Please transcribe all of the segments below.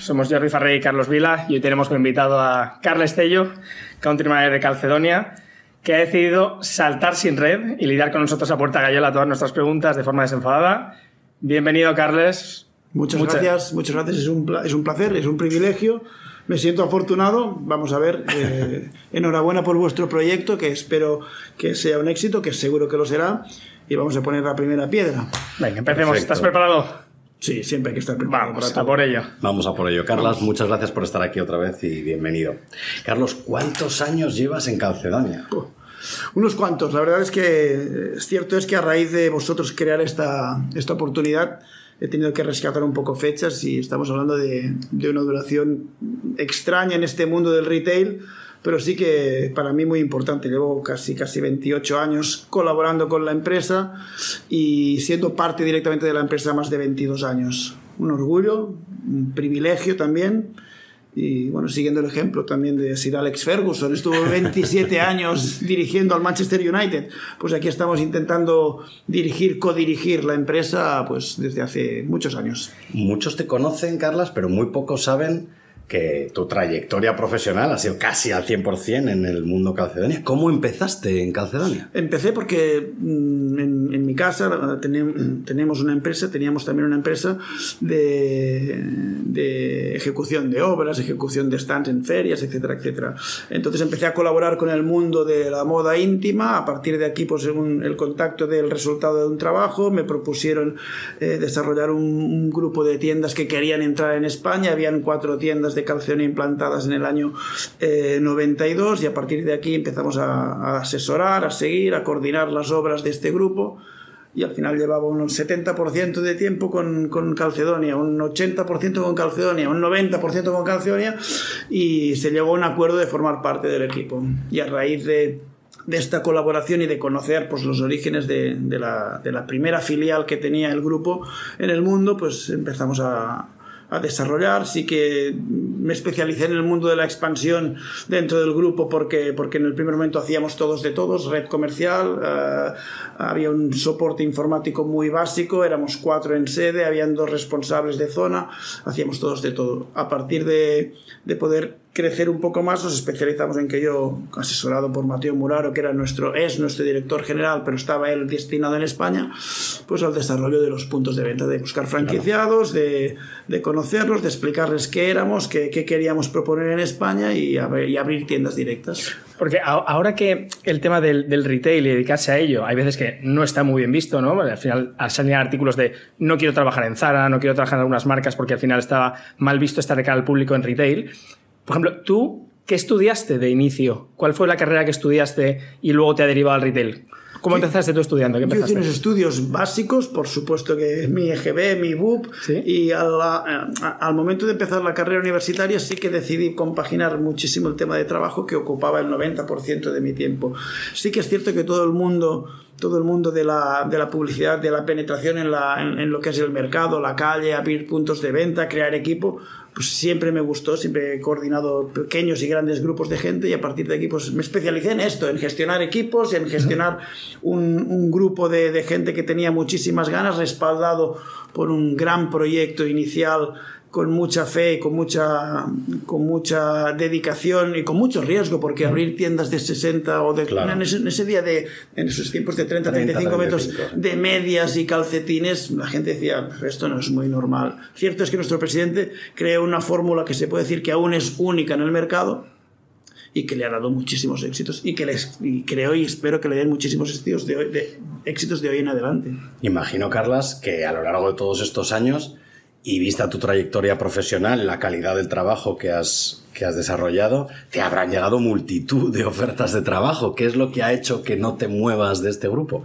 Somos Jordi Farré y Carlos Vila y hoy tenemos como invitado a Carles Tello, Country Manager de Calcedonia, que ha decidido saltar sin red y lidiar con nosotros a puerta gallola todas nuestras preguntas de forma desenfadada. Bienvenido, Carles. Muchas, gracias, muchas gracias. Es un, es un placer, es un privilegio. Me siento afortunado. Vamos a ver. Eh, enhorabuena por vuestro proyecto, que espero que sea un éxito, que seguro que lo será. Y vamos a poner la primera piedra. Venga, empecemos. ¿Estás preparado? Sí, siempre hay que estar preparado. Vamos a por ello. Vamos a por ello. Carlos, muchas gracias por estar aquí otra vez y bienvenido. Carlos, ¿cuántos años llevas en Calcedonia? unos cuantos. La verdad es que es cierto es que a raíz de vosotros crear esta, esta oportunidad he tenido que rescatar un poco fechas y estamos hablando de, de una duración extraña en este mundo del retail pero sí que para mí muy importante. Llevo casi, casi 28 años colaborando con la empresa y siendo parte directamente de la empresa más de 22 años. Un orgullo, un privilegio también. Y bueno, siguiendo el ejemplo también de Sir Alex Ferguson, estuvo 27 años dirigiendo al Manchester United. Pues aquí estamos intentando dirigir, codirigir la empresa pues desde hace muchos años. Muchos te conocen, Carlas, pero muy pocos saben que tu trayectoria profesional ha sido casi al 100% en el mundo Calcedonia. ¿Cómo empezaste en Calcedonia? Empecé porque mm, en, mi casa tenemos una empresa, teníamos también una empresa de, de, ejecución de obras, ejecución de stands en ferias, etcétera, etcétera. Entonces empecé a colaborar con el mundo de la moda íntima. A partir de aquí, pues según el contacto del resultado de un trabajo, me propusieron eh, desarrollar un, un grupo de tiendas que querían entrar en España. Habían cuatro tiendas de de implantadas en el año 92 eh, y a partir de aquí empezamos a, asesorar, a seguir, a coordinar las obras de este grupo y al final llevaba un 70% de tiempo con, con, Calcedonia, un 80% con Calcedonia, un 90% con Calcedonia y se llegó a un acuerdo de formar parte del equipo. Y a raíz de, de esta colaboración y de conocer pues, los orígenes de, de, la, de la primera filial que tenía el grupo en el mundo, pues empezamos a, a desarrollar. Sí que me especialicé en el mundo de la expansión dentro del grupo porque, porque en el primer momento hacíamos todos de todos, red comercial, eh, había un soporte informático muy básico, éramos cuatro en sede, habían dos responsables de zona, hacíamos todos de todo. A partir de, de poder crecer un poco más, nos especializamos en que yo, asesorado por Mateo Muraro, que era nuestro, es nuestro director general, pero estaba él destinado en España, pues al desarrollo de los puntos de venta, de buscar franquiciados, de, de conocerlos, de explicarles qué éramos, qué, qué queríamos proponer en España y, y, abrir tiendas directas. Porque ahora que el tema del, del, retail y dedicarse a ello, hay veces que no está muy bien visto, ¿no? Al final salen artículos de no quiero trabajar en Zara, no quiero trabajar en algunas marcas porque al final estaba mal visto estar de cara al público en retail. Por ejemplo, tú, ¿qué estudiaste de inicio? ¿Cuál fue la carrera que estudiaste y luego te ha derivado al retail? ¿Cómo empezaste tú estudiando? ¿Qué empezaste? Yo hice unos estudios básicos, por supuesto que mi EGB, mi BUP, y al, momento de empezar la carrera universitaria sí que decidí compaginar muchísimo el tema de trabajo que ocupaba el 90% de mi tiempo. Sí que es cierto que todo el mundo todo el mundo de la, de la publicidad, de la penetración en, la, en, lo que es el mercado, la calle, abrir puntos de venta, crear equipo, pues siempre me gustó, siempre he coordinado pequeños y grandes grupos de gente y a partir de aquí pues me especialicé en esto, en gestionar equipos, en gestionar un, un grupo de, de gente que tenía muchísimas ganas, respaldado por un gran proyecto inicial con mucha fe, con mucha, con mucha dedicación y con mucho riesgo, porque abrir tiendas de 60 o de... En, ese, día de, en esos tiempos de 30, 35 metros de medias y calcetines, la gente decía, esto no es muy normal. Cierto es que nuestro presidente creó una fórmula que se puede decir que aún es única en el mercado, y que le ha dado muchísimos éxitos y que les y creo y espero que le den muchísimos éxitos de, hoy, de, éxitos de hoy en adelante. Imagino, Carlas, que a lo largo de todos estos años y vista tu trayectoria profesional, la calidad del trabajo que has, que has desarrollado, te habrán llegado multitud de ofertas de trabajo. ¿Qué es lo que ha hecho que no te muevas de este grupo?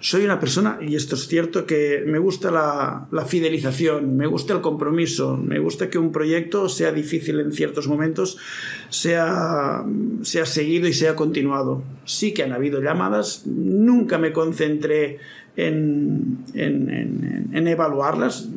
Soy una persona, y esto es cierto, que me gusta la, la, fidelización, me gusta el compromiso, me gusta que un proyecto sea difícil en ciertos momentos, sea, sea seguido y sea continuado. Sí que han habido llamadas, nunca me concentré en, en, en, en evaluarlas,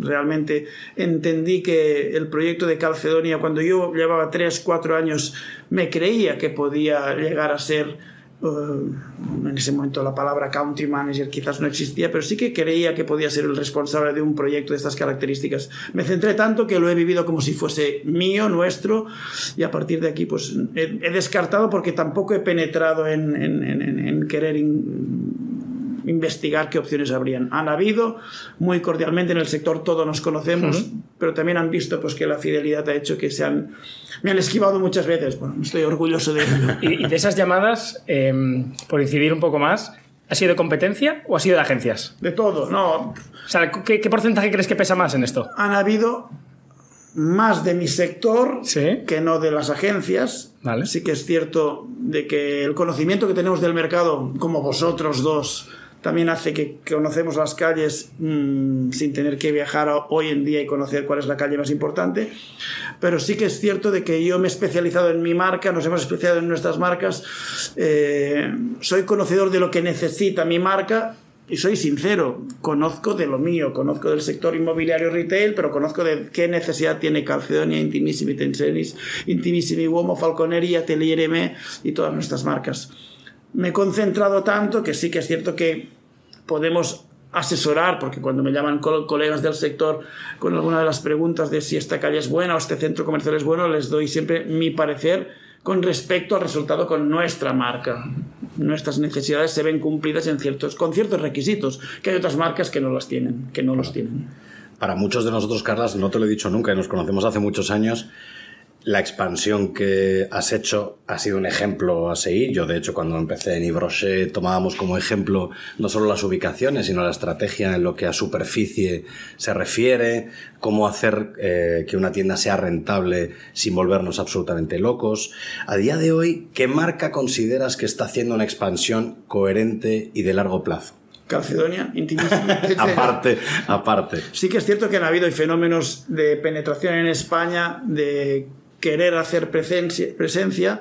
realmente entendí que el proyecto de Calcedonia, cuando yo llevaba 3, 4 años, me creía que podía llegar a ser en ese momento la palabra country manager quizás no existía, pero sí que creía que podía ser el responsable de un proyecto de estas características. Me centré tanto que lo he vivido como si fuese mío, nuestro, y a partir de aquí pues he, descartado porque tampoco he penetrado en, en, querer investigar qué opciones habrían. Han habido, muy cordialmente en el sector todos nos conocemos, pero también han visto pues, que la fidelidad ha hecho que se han, me han esquivado muchas veces. Bueno, estoy orgulloso de ello. ¿Y, de esas llamadas, em, por incidir un poco más, ¿ha sido de competencia o ha sido de agencias? De todo, no. O sea, ¿qué, qué porcentaje crees que pesa más en esto? Han habido más de mi sector que no de las agencias. Vale. Sí que es cierto de que el conocimiento que tenemos del mercado, como vosotros dos, también hace que, conocemos las calles mm, sin tener que viajar hoy en día y conocer cuál es la calle más importante. Pero sí que es cierto de que yo me he especializado en mi marca, nos hemos especializado en nuestras marcas, eh, soy conocedor de lo que necesita mi marca y soy sincero, conozco de lo mío, conozco del sector inmobiliario retail, pero conozco de qué necesidad tiene Calcedonia, Intimissimi Tenseris, Intimissimi Uomo, Falconería, Atelier M y todas nuestras marcas me he concentrado tanto que sí que es cierto que podemos asesorar, porque cuando me llaman colegas del sector con alguna de las preguntas de si esta calle es buena o este centro comercial es bueno, les doy siempre mi parecer con respecto al resultado con nuestra marca. Nuestras necesidades se ven cumplidas con ciertos requisitos, que hay otras marcas que no las tienen, que no los tienen. Para muchos de nosotros, Carlas, no te lo he dicho nunca, y nos conocemos hace muchos años, la expansión que has hecho ha sido un ejemplo a seguir. Yo, de hecho, cuando empecé en Ibroche tomábamos como ejemplo no solo las ubicaciones, sino la estrategia en lo que a superficie se refiere, cómo hacer eh, que una tienda sea rentable sin volvernos absolutamente locos. A día de hoy, ¿qué marca consideras que está haciendo una expansión coherente y de largo plazo? Calcedonia, intimísima. aparte, aparte. Sí que es cierto que han habido fenómenos de penetración en España, de querer hacer presencia, presencia,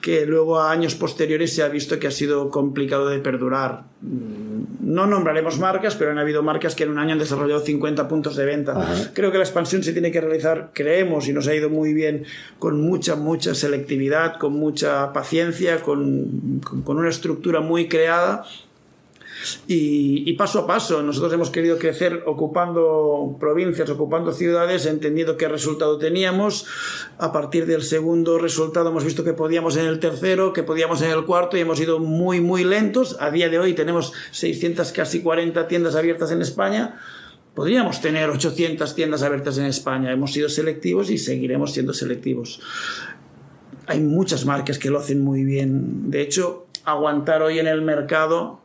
que luego a años posteriores se ha visto que ha sido complicado de perdurar. Mm, no nombraremos marcas, pero han habido marcas que en un año han desarrollado 50 puntos de venta. Creo que la expansión se tiene que realizar, creemos, y nos ha ido muy bien, con mucha, mucha selectividad, con mucha paciencia, con, con una estructura muy creada y, paso a paso, nosotros hemos querido crecer ocupando provincias, ocupando ciudades, entendiendo qué resultado teníamos. A partir del segundo resultado hemos visto que podíamos en el tercero, que podíamos en el cuarto y hemos ido muy, muy lentos. A día de hoy tenemos 600, casi 40 tiendas abiertas en España. Podríamos tener 800 tiendas abiertas en España. Hemos sido selectivos y seguiremos siendo selectivos. Hay muchas marcas que lo hacen muy bien. De hecho, aguantar hoy en el mercado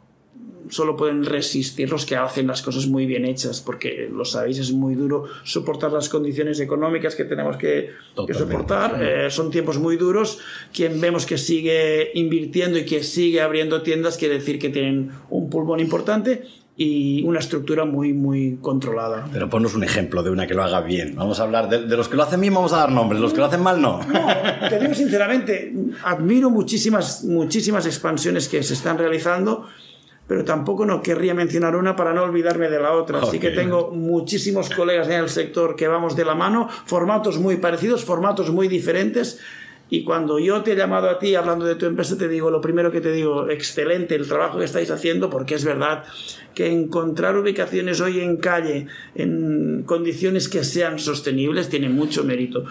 solo pueden resistir los que hacen las cosas muy bien hechas, porque lo sabéis, es muy duro soportar las condiciones económicas que tenemos que, soportar. Eh, son tiempos muy duros. Quien vemos que sigue invirtiendo y que sigue abriendo tiendas quiere decir que tienen un pulmón importante y una estructura muy, muy controlada. Pero ponnos un ejemplo de una que lo haga bien. Vamos a hablar de, de los que lo hacen bien, vamos a dar nombres, los que lo hacen mal no. No, te digo sinceramente, admiro muchísimas, muchísimas expansiones que se están realizando pero tampoco no querría mencionar una para no olvidarme de la otra. Así que tengo muchísimos colegas en el sector que vamos de la mano, formatos muy parecidos, formatos muy diferentes. Y cuando yo te he llamado a ti hablando de tu empresa, te digo, lo primero que te digo, excelente el trabajo que estáis haciendo, porque es verdad que encontrar ubicaciones hoy en calle en condiciones que sean sostenibles tiene mucho mérito.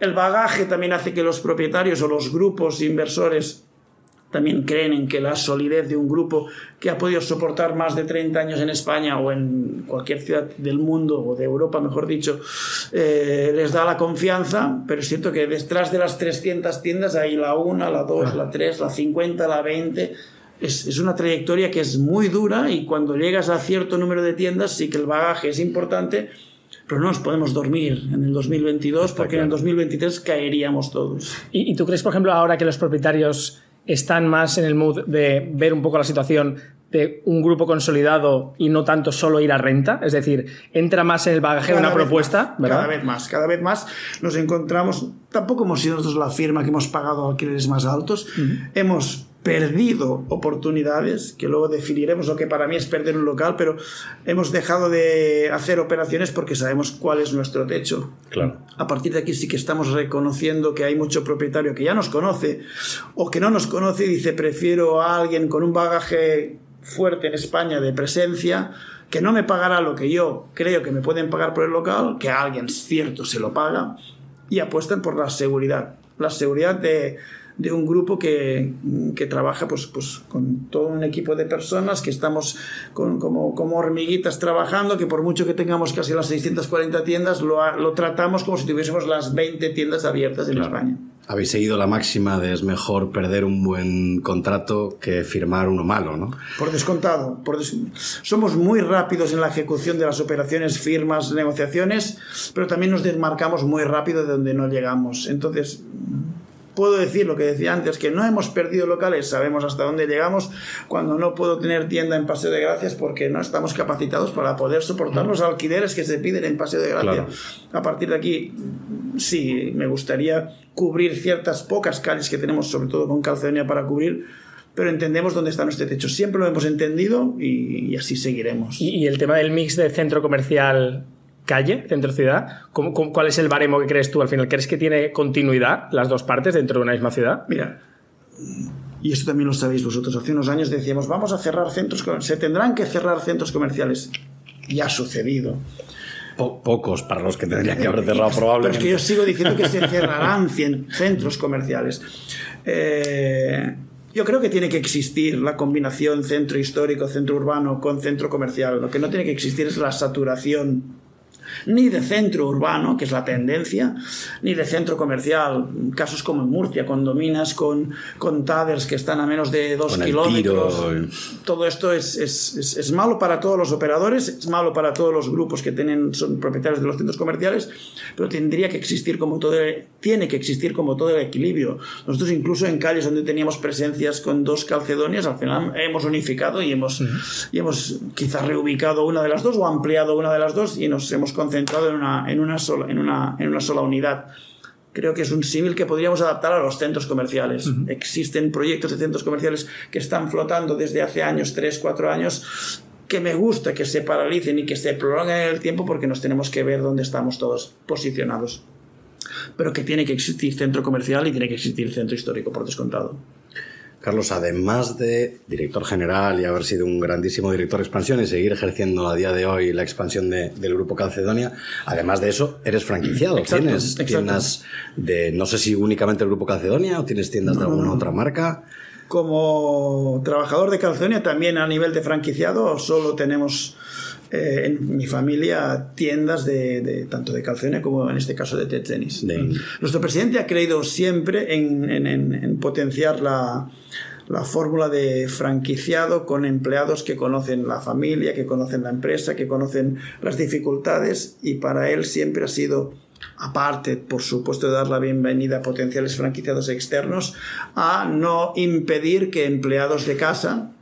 El bagaje también hace que los propietarios o los grupos inversores también creen en que la solidez de un grupo que ha podido soportar más de 30 años en España o en cualquier ciudad del mundo o de Europa, mejor dicho, eh, les da la confianza, pero es cierto que detrás de las 300 tiendas hay la 1, la 2, la 3, la 50, la 20. Es, es, una trayectoria que es muy dura y cuando llegas a cierto número de tiendas sí que el bagaje es importante, pero no nos podemos dormir en el 2022 porque en el 2023 caeríamos todos. ¿Y, ¿Y tú crees, por ejemplo, ahora que los propietarios están más en el mood de ver un poco la situación de un grupo consolidado y no tanto solo ir a renta, es decir, entra más en el bagaje de una propuesta, Cada vez más, cada vez más. Nos encontramos, tampoco hemos sido nosotros la firma que hemos pagado alquileres más altos, hemos perdido oportunidades, que luego definiremos lo que para mí es perder un local, pero hemos dejado de hacer operaciones porque sabemos cuál es nuestro techo. Claro. A partir de aquí sí que estamos reconociendo que hay mucho propietario que ya nos conoce o que no nos conoce y dice prefiero a alguien con un bagaje fuerte en España de presencia que no me pagará lo que yo creo que me pueden pagar por el local, que a alguien cierto se lo paga y apuestan por la seguridad. La seguridad de, de un grupo que, que, trabaja pues, pues, con todo un equipo de personas que estamos con, como, como, hormiguitas trabajando, que por mucho que tengamos casi las 640 tiendas, lo, lo tratamos como si tuviésemos las 20 tiendas abiertas en claro. España. Habéis seguido la máxima de es mejor perder un buen contrato que firmar uno malo, ¿no? Por descontado. Por des... Somos muy rápidos en la ejecución de las operaciones, firmas, negociaciones, pero también nos desmarcamos muy rápido de donde no llegamos. Entonces, puedo decir lo que decía antes, que no hemos perdido locales, sabemos hasta dónde llegamos cuando no puedo tener tienda en Paseo de Gracias porque no estamos capacitados para poder soportar los alquileres que se piden en Paseo de Gracia. Claro. A partir de aquí, sí, me gustaría cubrir ciertas pocas calles que tenemos, sobre todo con Calcedonia para cubrir, pero entendemos dónde está nuestro techo. Siempre lo hemos entendido y, y así seguiremos. ¿Y, ¿Y, el tema del mix de centro comercial calle, centro ciudad, ¿cómo, cómo, cuál es el baremo que crees tú al final? ¿Crees que tiene continuidad las dos partes dentro de una misma ciudad? Mira, y esto también lo sabéis vosotros, hace unos años decíamos, vamos a cerrar centros, se tendrán que cerrar centros comerciales. Y ha sucedido. Po pocos para los que tendrían que haber cerrado probablemente. Pero es que yo sigo diciendo que se cerrarán centros comerciales. Eh, yo creo que tiene que existir la combinación centro histórico, centro urbano con centro comercial. Lo que no tiene que existir es la saturación ni de centro urbano, que es la tendencia, ni de centro comercial. Casos como en Murcia, con dominas, con, con taders que están a menos de dos kilómetros. Todo esto es, es, es, es, malo para todos los operadores, es malo para todos los grupos que tienen, son propietarios de los centros comerciales, pero tendría que existir como todo, tiene que existir como todo el equilibrio. Nosotros incluso en calles donde teníamos presencias con dos calcedonias, al final hemos unificado y hemos, uh -huh. y hemos quizás reubicado una de las dos o ampliado una de las dos y nos hemos concentrado en una, en una, sola, en una, en una sola unidad. Creo que es un símil que podríamos adaptar a los centros comerciales. Uh -huh. Existen proyectos de centros comerciales que están flotando desde hace años, tres, cuatro años, que me gusta que se paralicen y que se prolonguen en el tiempo porque nos tenemos que ver dónde estamos todos posicionados. Pero que tiene que existir centro comercial y tiene que existir centro histórico, por descontado. Carlos, además de director general y haber sido un grandísimo director de expansión y seguir ejerciendo a día de hoy la expansión de, del Grupo Calcedonia, además de eso, eres franquiciado. Exacto, tienes exacto. tiendas de, no sé si únicamente el Grupo Calcedonia o tienes tiendas no, de alguna no. otra marca. Como trabajador de Calcedonia, también a nivel de franquiciado, solo tenemos eh, en mi familia tiendas de, de, tanto de calcedonia como en este caso de Ted Tennis. De... Nuestro presidente ha creído siempre en, en, en potenciar la, la fórmula de franquiciado con empleados que conocen la familia, que conocen la empresa, que conocen las dificultades y para él siempre ha sido aparte, por supuesto, de dar la bienvenida a potenciales franquiciados externos, a no impedir que empleados de casa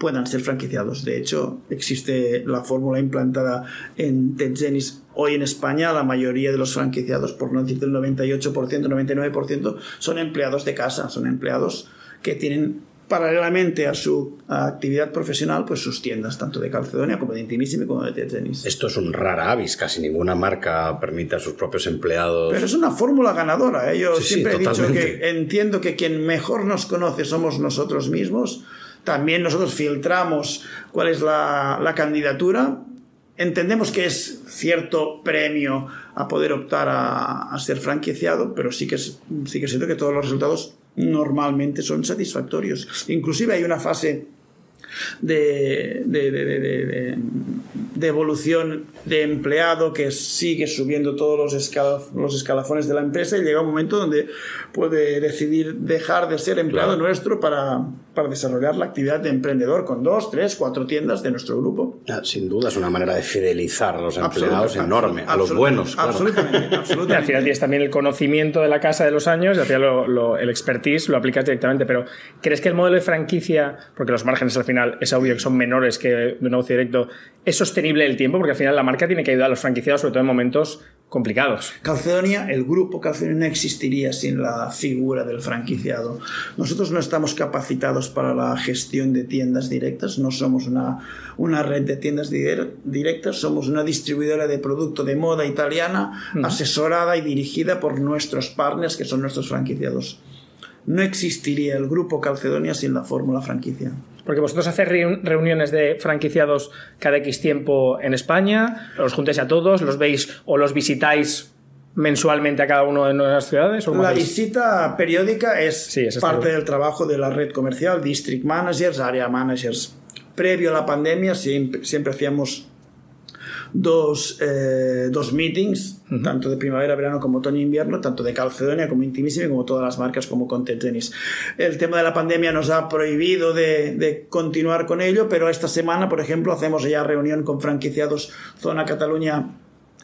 puedan ser franquiciados. De hecho, existe la fórmula implantada en Tetgenis hoy en España. La mayoría de los franquiciados, por no decir el 98%, 99%, son empleados de casa, son empleados que tienen paralelamente a su actividad profesional, pues sus tiendas, tanto de Calcedonia como de Intimissimi como de tenis. Esto es un rara avis, casi ninguna marca permite a sus propios empleados. Pero es una fórmula ganadora. ¿eh? Yo sí, siempre sí, he dicho que entiendo que quien mejor nos conoce somos nosotros mismos. También nosotros filtramos cuál es la, la candidatura, entendemos que es cierto premio a poder optar a, a ser franquiciado, pero sí que es, sí que siento que todos los resultados normalmente son satisfactorios. Inclusive hay una fase de, de, de, de, evolución de empleado que sigue subiendo todos los, escalaf los, escalafones de la empresa y llega un momento donde puede decidir dejar de ser empleado claro. nuestro para, para, desarrollar la actividad de emprendedor con dos, tres, cuatro tiendas de nuestro grupo. Sin duda es una manera de fidelizar a los empleados enorme, a los buenos. Claro. Absolutamente, absolutamente. al final tienes también el conocimiento de la casa de los años y al final lo, lo, el expertise lo aplicas directamente, pero ¿crees que el modelo de franquicia, porque los márgenes al final es obvio que son menores que de un negocio directo, es sostenible sostenible el tiempo? Porque al final la marca tiene que ayudar a los franquiciados, sobre todo en momentos complicados. Calcedonia, el grupo Calcedonia no existiría sin la figura del franquiciado. Nosotros no estamos capacitados para la gestión de tiendas directas, no somos una, una red de tiendas directas, somos una distribuidora de producto de moda italiana asesorada y dirigida por nuestros partners, que son nuestros franquiciados. No existiría el grupo Calcedonia sin la fórmula franquicia. Porque vosotros hacéis reuniones de franquiciados cada X tiempo en España, los juntáis a todos, los veis o los visitáis mensualmente a cada una de nuestras ciudades? la visita periódica es parte del trabajo de la red comercial, district managers, area managers. Previo a la pandemia siempre, siempre hacíamos dos, eh, dos meetings, tanto de primavera, verano como otoño e invierno, tanto de Calcedonia como Intimissimi, como todas las marcas como Content Tennis. El tema de la pandemia nos ha prohibido de, de, continuar con ello, pero esta semana, por ejemplo, hacemos ya reunión con franquiciados Zona Cataluña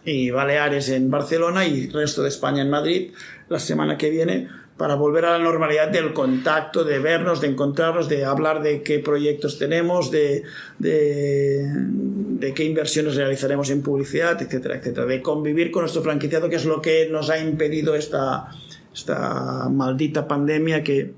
y Baleares en Barcelona y resto de España en Madrid la semana que viene para volver a la normalidad del contacto, de vernos, de encontrarnos, de hablar de qué proyectos tenemos, de, de, qué inversiones realizaremos en publicidad, etcétera, etcétera, de convivir con nuestro franquiciado, que es lo que nos ha impedido esta, esta maldita pandemia que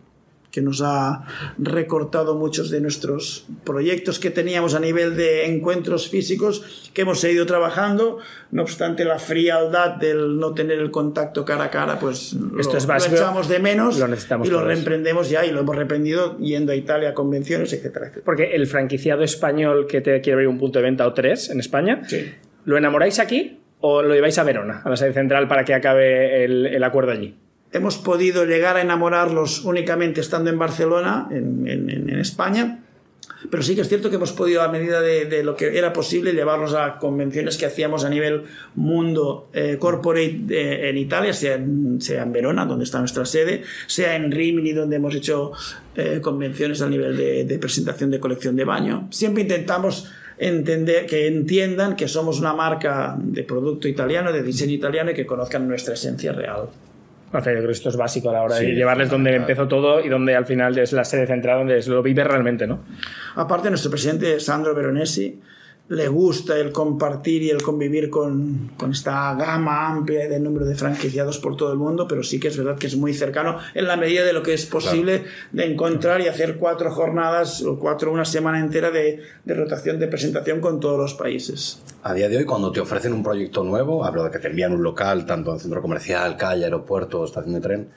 que nos ha recortado muchos de nuestros proyectos que teníamos a nivel de encuentros físicos que hemos seguido trabajando. No obstante, la frialdad del no tener el contacto cara a cara, pues Esto lo, es básico, lo echamos de menos lo necesitamos y lo reemprendemos ya y lo hemos reprendido yendo a Italia a convenciones, etcétera, etcétera. Porque el franquiciado español que te quiere abrir un punto de venta o tres en España, Sí. ¿lo enamoráis aquí o lo lleváis a Verona, a la sede central, para que acabe el, el acuerdo allí? Hemos podido llegar a enamorarlos únicamente estando en Barcelona, en, en, en, España, pero sí que es cierto que hemos podido, a medida de, de, lo que era posible, llevarlos a convenciones que hacíamos a nivel mundo eh, corporate eh, en Italia, sea en, sea en, Verona, donde está nuestra sede, sea en Rimini, donde hemos hecho eh, convenciones a nivel de, de presentación de colección de baño. Siempre intentamos entender, que entiendan que somos una marca de producto italiano, de diseño italiano y que conozcan nuestra esencia real. O sea, yo creo que esto es básico a la hora sí, de llevarles donde empezó todo y donde al final es la sede central donde lo vive realmente, ¿no? Aparte, nuestro presidente Sandro Veronesi le gusta el compartir y el convivir con, con esta gama amplia de número de franquiciados por todo el mundo, pero sí que es verdad que es muy cercano en la medida de lo que es posible claro. de encontrar y hacer cuatro jornadas o cuatro, una semana entera de, de, rotación de presentación con todos los países. A día de hoy, cuando te ofrecen un proyecto nuevo, hablo de que te envían un local, tanto en centro comercial, calle, aeropuerto, estación de tren,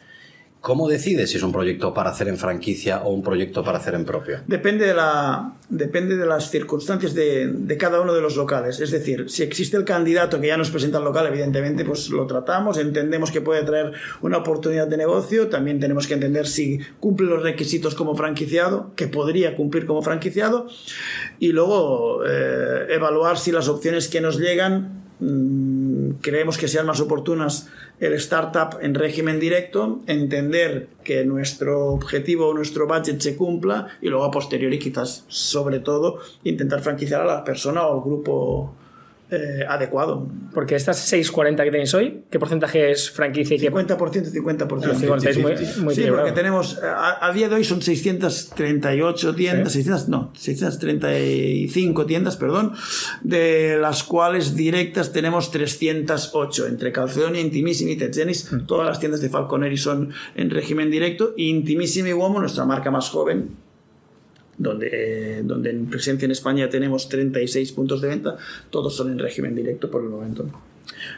¿Cómo decides si es un proyecto para hacer en franquicia o un proyecto para hacer en propio? Depende de, la, depende de las circunstancias de, de, cada uno de los locales. Es decir, si existe el candidato que ya nos presenta el local, evidentemente, pues lo tratamos, entendemos que puede traer una oportunidad de negocio, también tenemos que entender si cumple los requisitos como franquiciado, que podría cumplir como franquiciado, y luego eh, evaluar si las opciones que nos llegan mmm, creemos que sean más oportunas el startup en régimen directo, entender que nuestro objetivo o nuestro budget se cumpla y luego a posteriori quizás sobre todo intentar franquiciar a la persona o al grupo eh, adecuado. Porque estas 640 que tenéis hoy, ¿qué porcentaje es franquicia y qué 50%, 50%. Ah, 50 muy, muy sí, porque tenemos, a, a, día de hoy son 638 tiendas, ¿Sí? 600, no, 635 tiendas, perdón, de las cuales directas tenemos 308, entre Calcedonia, Intimissimi y Tetzenis, mm. todas las tiendas de Falconeri son en régimen directo, y Intimissimi Uomo, nuestra marca más joven, donde, eh, donde en presencia en España tenemos 36 puntos de venta, todos son en régimen directo por el momento.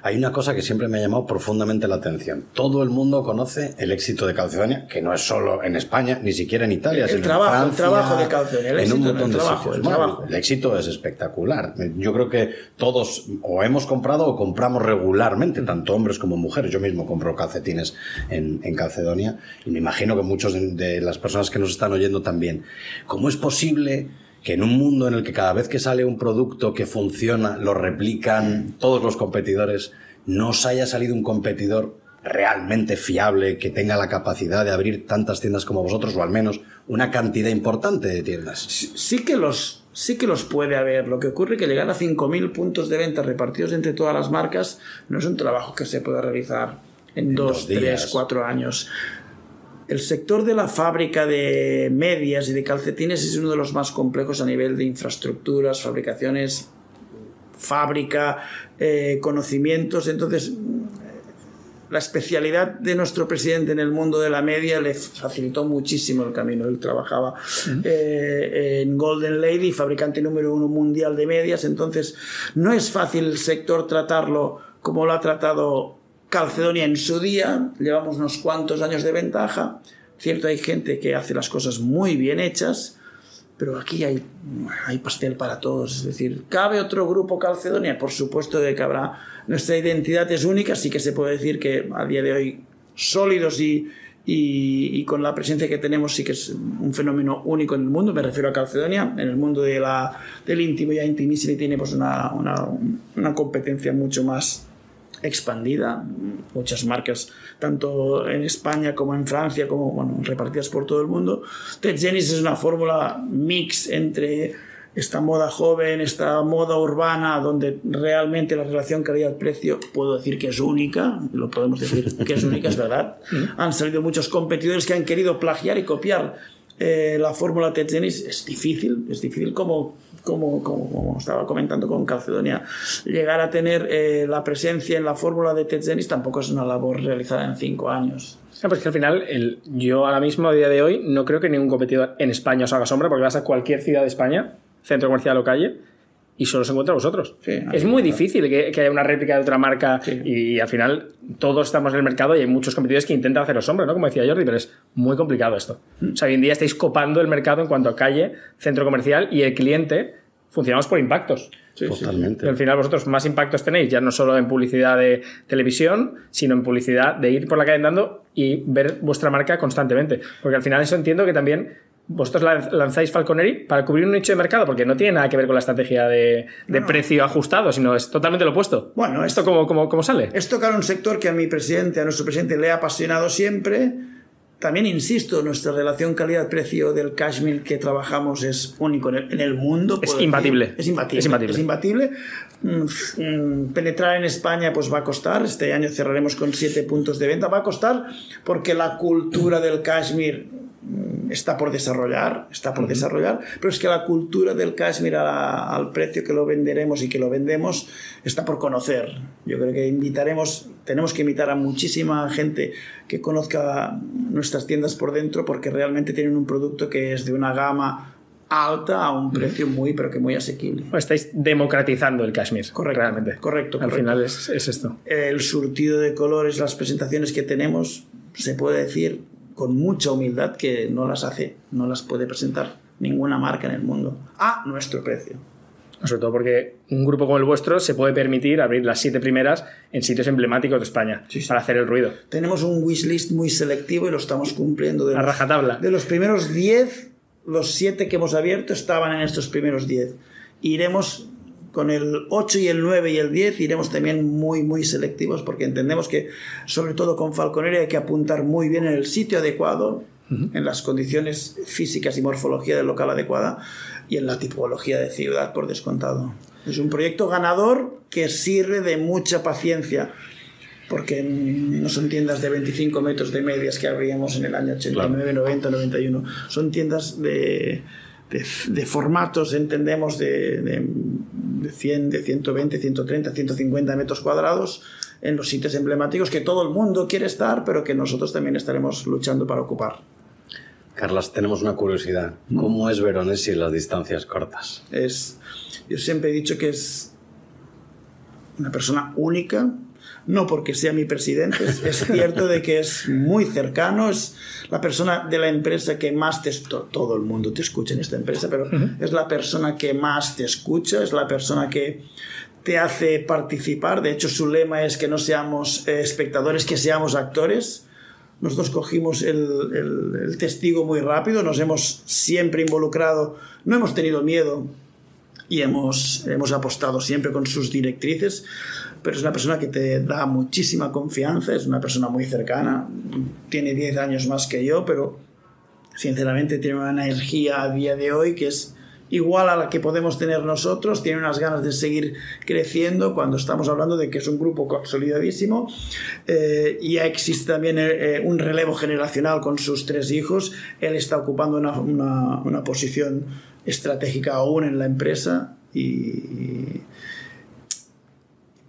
Hay una cosa que siempre me ha llamado profundamente la atención. Todo el mundo conoce el éxito de Calcedonia, que no es solo en España, ni siquiera en Italia, el, sino trabajo, en Francia, el trabajo de Calcedonia, el en un éxito, montón el de trabajo, sitios. el Bueno, trabajo. el éxito es espectacular. Yo creo que todos o hemos comprado o compramos regularmente, tanto hombres como mujeres. Yo mismo compro calcetines en, en Calcedonia y me imagino que muchos de, de las personas que nos están oyendo también. ¿Cómo es posible que en un mundo en el que cada vez que sale un producto que funciona, lo replican todos los competidores, no os haya salido un competidor realmente fiable que tenga la capacidad de abrir tantas tiendas como vosotros, o al menos una cantidad importante de tiendas? Sí, sí que los, sí que los puede haber. Lo que ocurre es que llegar a 5.000 puntos de venta repartidos entre todas las marcas no es un trabajo que se pueda realizar en, En dos, tres, cuatro años. El sector de la fábrica de medias y de calcetines es uno de los más complejos a nivel de infraestructuras, fabricaciones. fábrica, eh, conocimientos. Entonces, la especialidad de nuestro presidente en el mundo de la media le facilitó muchísimo el camino. Él trabajaba eh, en Golden Lady, fabricante número uno mundial de medias, entonces no es fácil el sector tratarlo como lo ha tratado Calcedonia en su día, llevamos unos cuantos años de ventaja. Cierto, hay gente que hace las cosas muy bien hechas, pero aquí hay, hay pastel para todos. Es decir, ¿cabe otro grupo Calcedonia? Por supuesto que habrá. Nuestra identidad es única, sí que se puede decir que a día de hoy sólidos y, y, con la presencia que tenemos sí que es un fenómeno único en el mundo, me refiero a Calcedonia, en el mundo de la, del íntimo ya intimísimo tiene pues una, una competencia mucho más expandida, muchas marcas, tanto en España como en Francia, como bueno, repartidas por todo el mundo. Ted Genis es una fórmula mix entre esta moda joven, esta moda urbana, donde realmente la relación calidad-precio puedo decir que es única, lo podemos decir que es única, es verdad. Han salido muchos competidores que han querido plagiar y copiar eh, la fórmula Ted Genis. Es difícil, es difícil como como, como, estaba comentando con Calcedonia, llegar a tener eh, la presencia en la fórmula de Tetzenis tampoco es una labor realizada en cinco años. pues que al final, el, yo ahora mismo, a día de hoy, no creo que ningún competidor en España os haga sombra, porque vas a cualquier ciudad de España, centro comercial o calle, y solo se encuentra vosotros. es muy difícil que, haya una réplica de otra marca y, al final todos estamos en el mercado y hay muchos competidores que intentan haceros sombra, ¿no? Como decía Jordi, pero es muy complicado esto. O sea, hoy en día estáis copando el mercado en cuanto a calle, centro comercial y el cliente funcionamos por impactos. Totalmente. al final vosotros más impactos tenéis, ya no solo en publicidad de televisión, sino en publicidad de ir por la calle andando y ver vuestra marca constantemente. Porque al final eso entiendo que también vosotros lanzáis Falconeri para cubrir un nicho de mercado, porque no tiene nada que ver con la estrategia de, precio ajustado, sino es totalmente lo opuesto. Bueno, ¿esto cómo, cómo, cómo sale? Es tocar un sector que a mi presidente, a nuestro presidente, le ha apasionado siempre también insisto, nuestra relación calidad-precio del cashmere que trabajamos es único en el, mundo. Es imbatible. Es imbatible. Es imbatible. Mm, mm, penetrar en España pues va a costar. Este año cerraremos con siete puntos de venta. Va a costar porque la cultura del cashmere está por desarrollar, está por desarrollar, pero es que la cultura del cashmere al precio que lo venderemos y que lo vendemos está por conocer. Yo creo que invitaremos, tenemos que invitar a muchísima gente que conozca nuestras tiendas por dentro porque realmente tienen un producto que es de una gama alta a un precio muy, pero que muy asequible. Estáis democratizando el cashmere. Correcto. Realmente. Correcto. Al final es, es esto. El surtido de colores, las presentaciones que tenemos, se puede decir con mucha humildad que no las hace, no las puede presentar ninguna marca en el mundo a nuestro precio. Sobre todo porque un grupo como el vuestro se puede permitir abrir las siete primeras en sitios emblemáticos de España para hacer el ruido. Tenemos un wishlist muy selectivo y lo estamos cumpliendo. De a rajatabla. De los primeros diez, los siete que hemos abierto estaban en estos primeros diez. Iremos con el 8 y el 9 y el 10 iremos también muy, muy selectivos porque entendemos que, sobre todo con Falconería, hay que apuntar muy bien en el sitio adecuado, en las condiciones físicas y morfología del local adecuada y en la tipología de ciudad, por descontado. Es un proyecto ganador que sirve de mucha paciencia porque no son tiendas de 25 metros de medias que abríamos en el año 89, 90, 91. Son tiendas de, de, formatos, entendemos, de, de 100, de 120, 130, 150 metros cuadrados en los sitios emblemáticos que todo el mundo quiere estar, pero que nosotros también estaremos luchando para ocupar. Carlas, tenemos una curiosidad. ¿Cómo es Veronesi en las distancias cortas? Es, yo siempre he dicho que es una persona única, no porque sea mi presidente, es, cierto de que es muy cercano, es la persona de la empresa que más te... Todo el mundo te escucha en esta empresa, pero es la persona que más te escucha, es la persona que te hace participar. De hecho, su lema es que no seamos eh, espectadores, que seamos actores. Nosotros cogimos el, el, testigo muy rápido, nos hemos siempre involucrado, no hemos tenido miedo y hemos, hemos apostado siempre con sus directrices pero es una persona que te da muchísima confianza, es una persona muy cercana, tiene 10 años más que yo, pero sinceramente tiene una energía a día de hoy que es igual a la que podemos tener nosotros, tiene unas ganas de seguir creciendo cuando estamos hablando de que es un grupo consolidadísimo eh, ya existe también eh, un relevo generacional con sus tres hijos, él está ocupando una, una, posición estratégica aún en la empresa y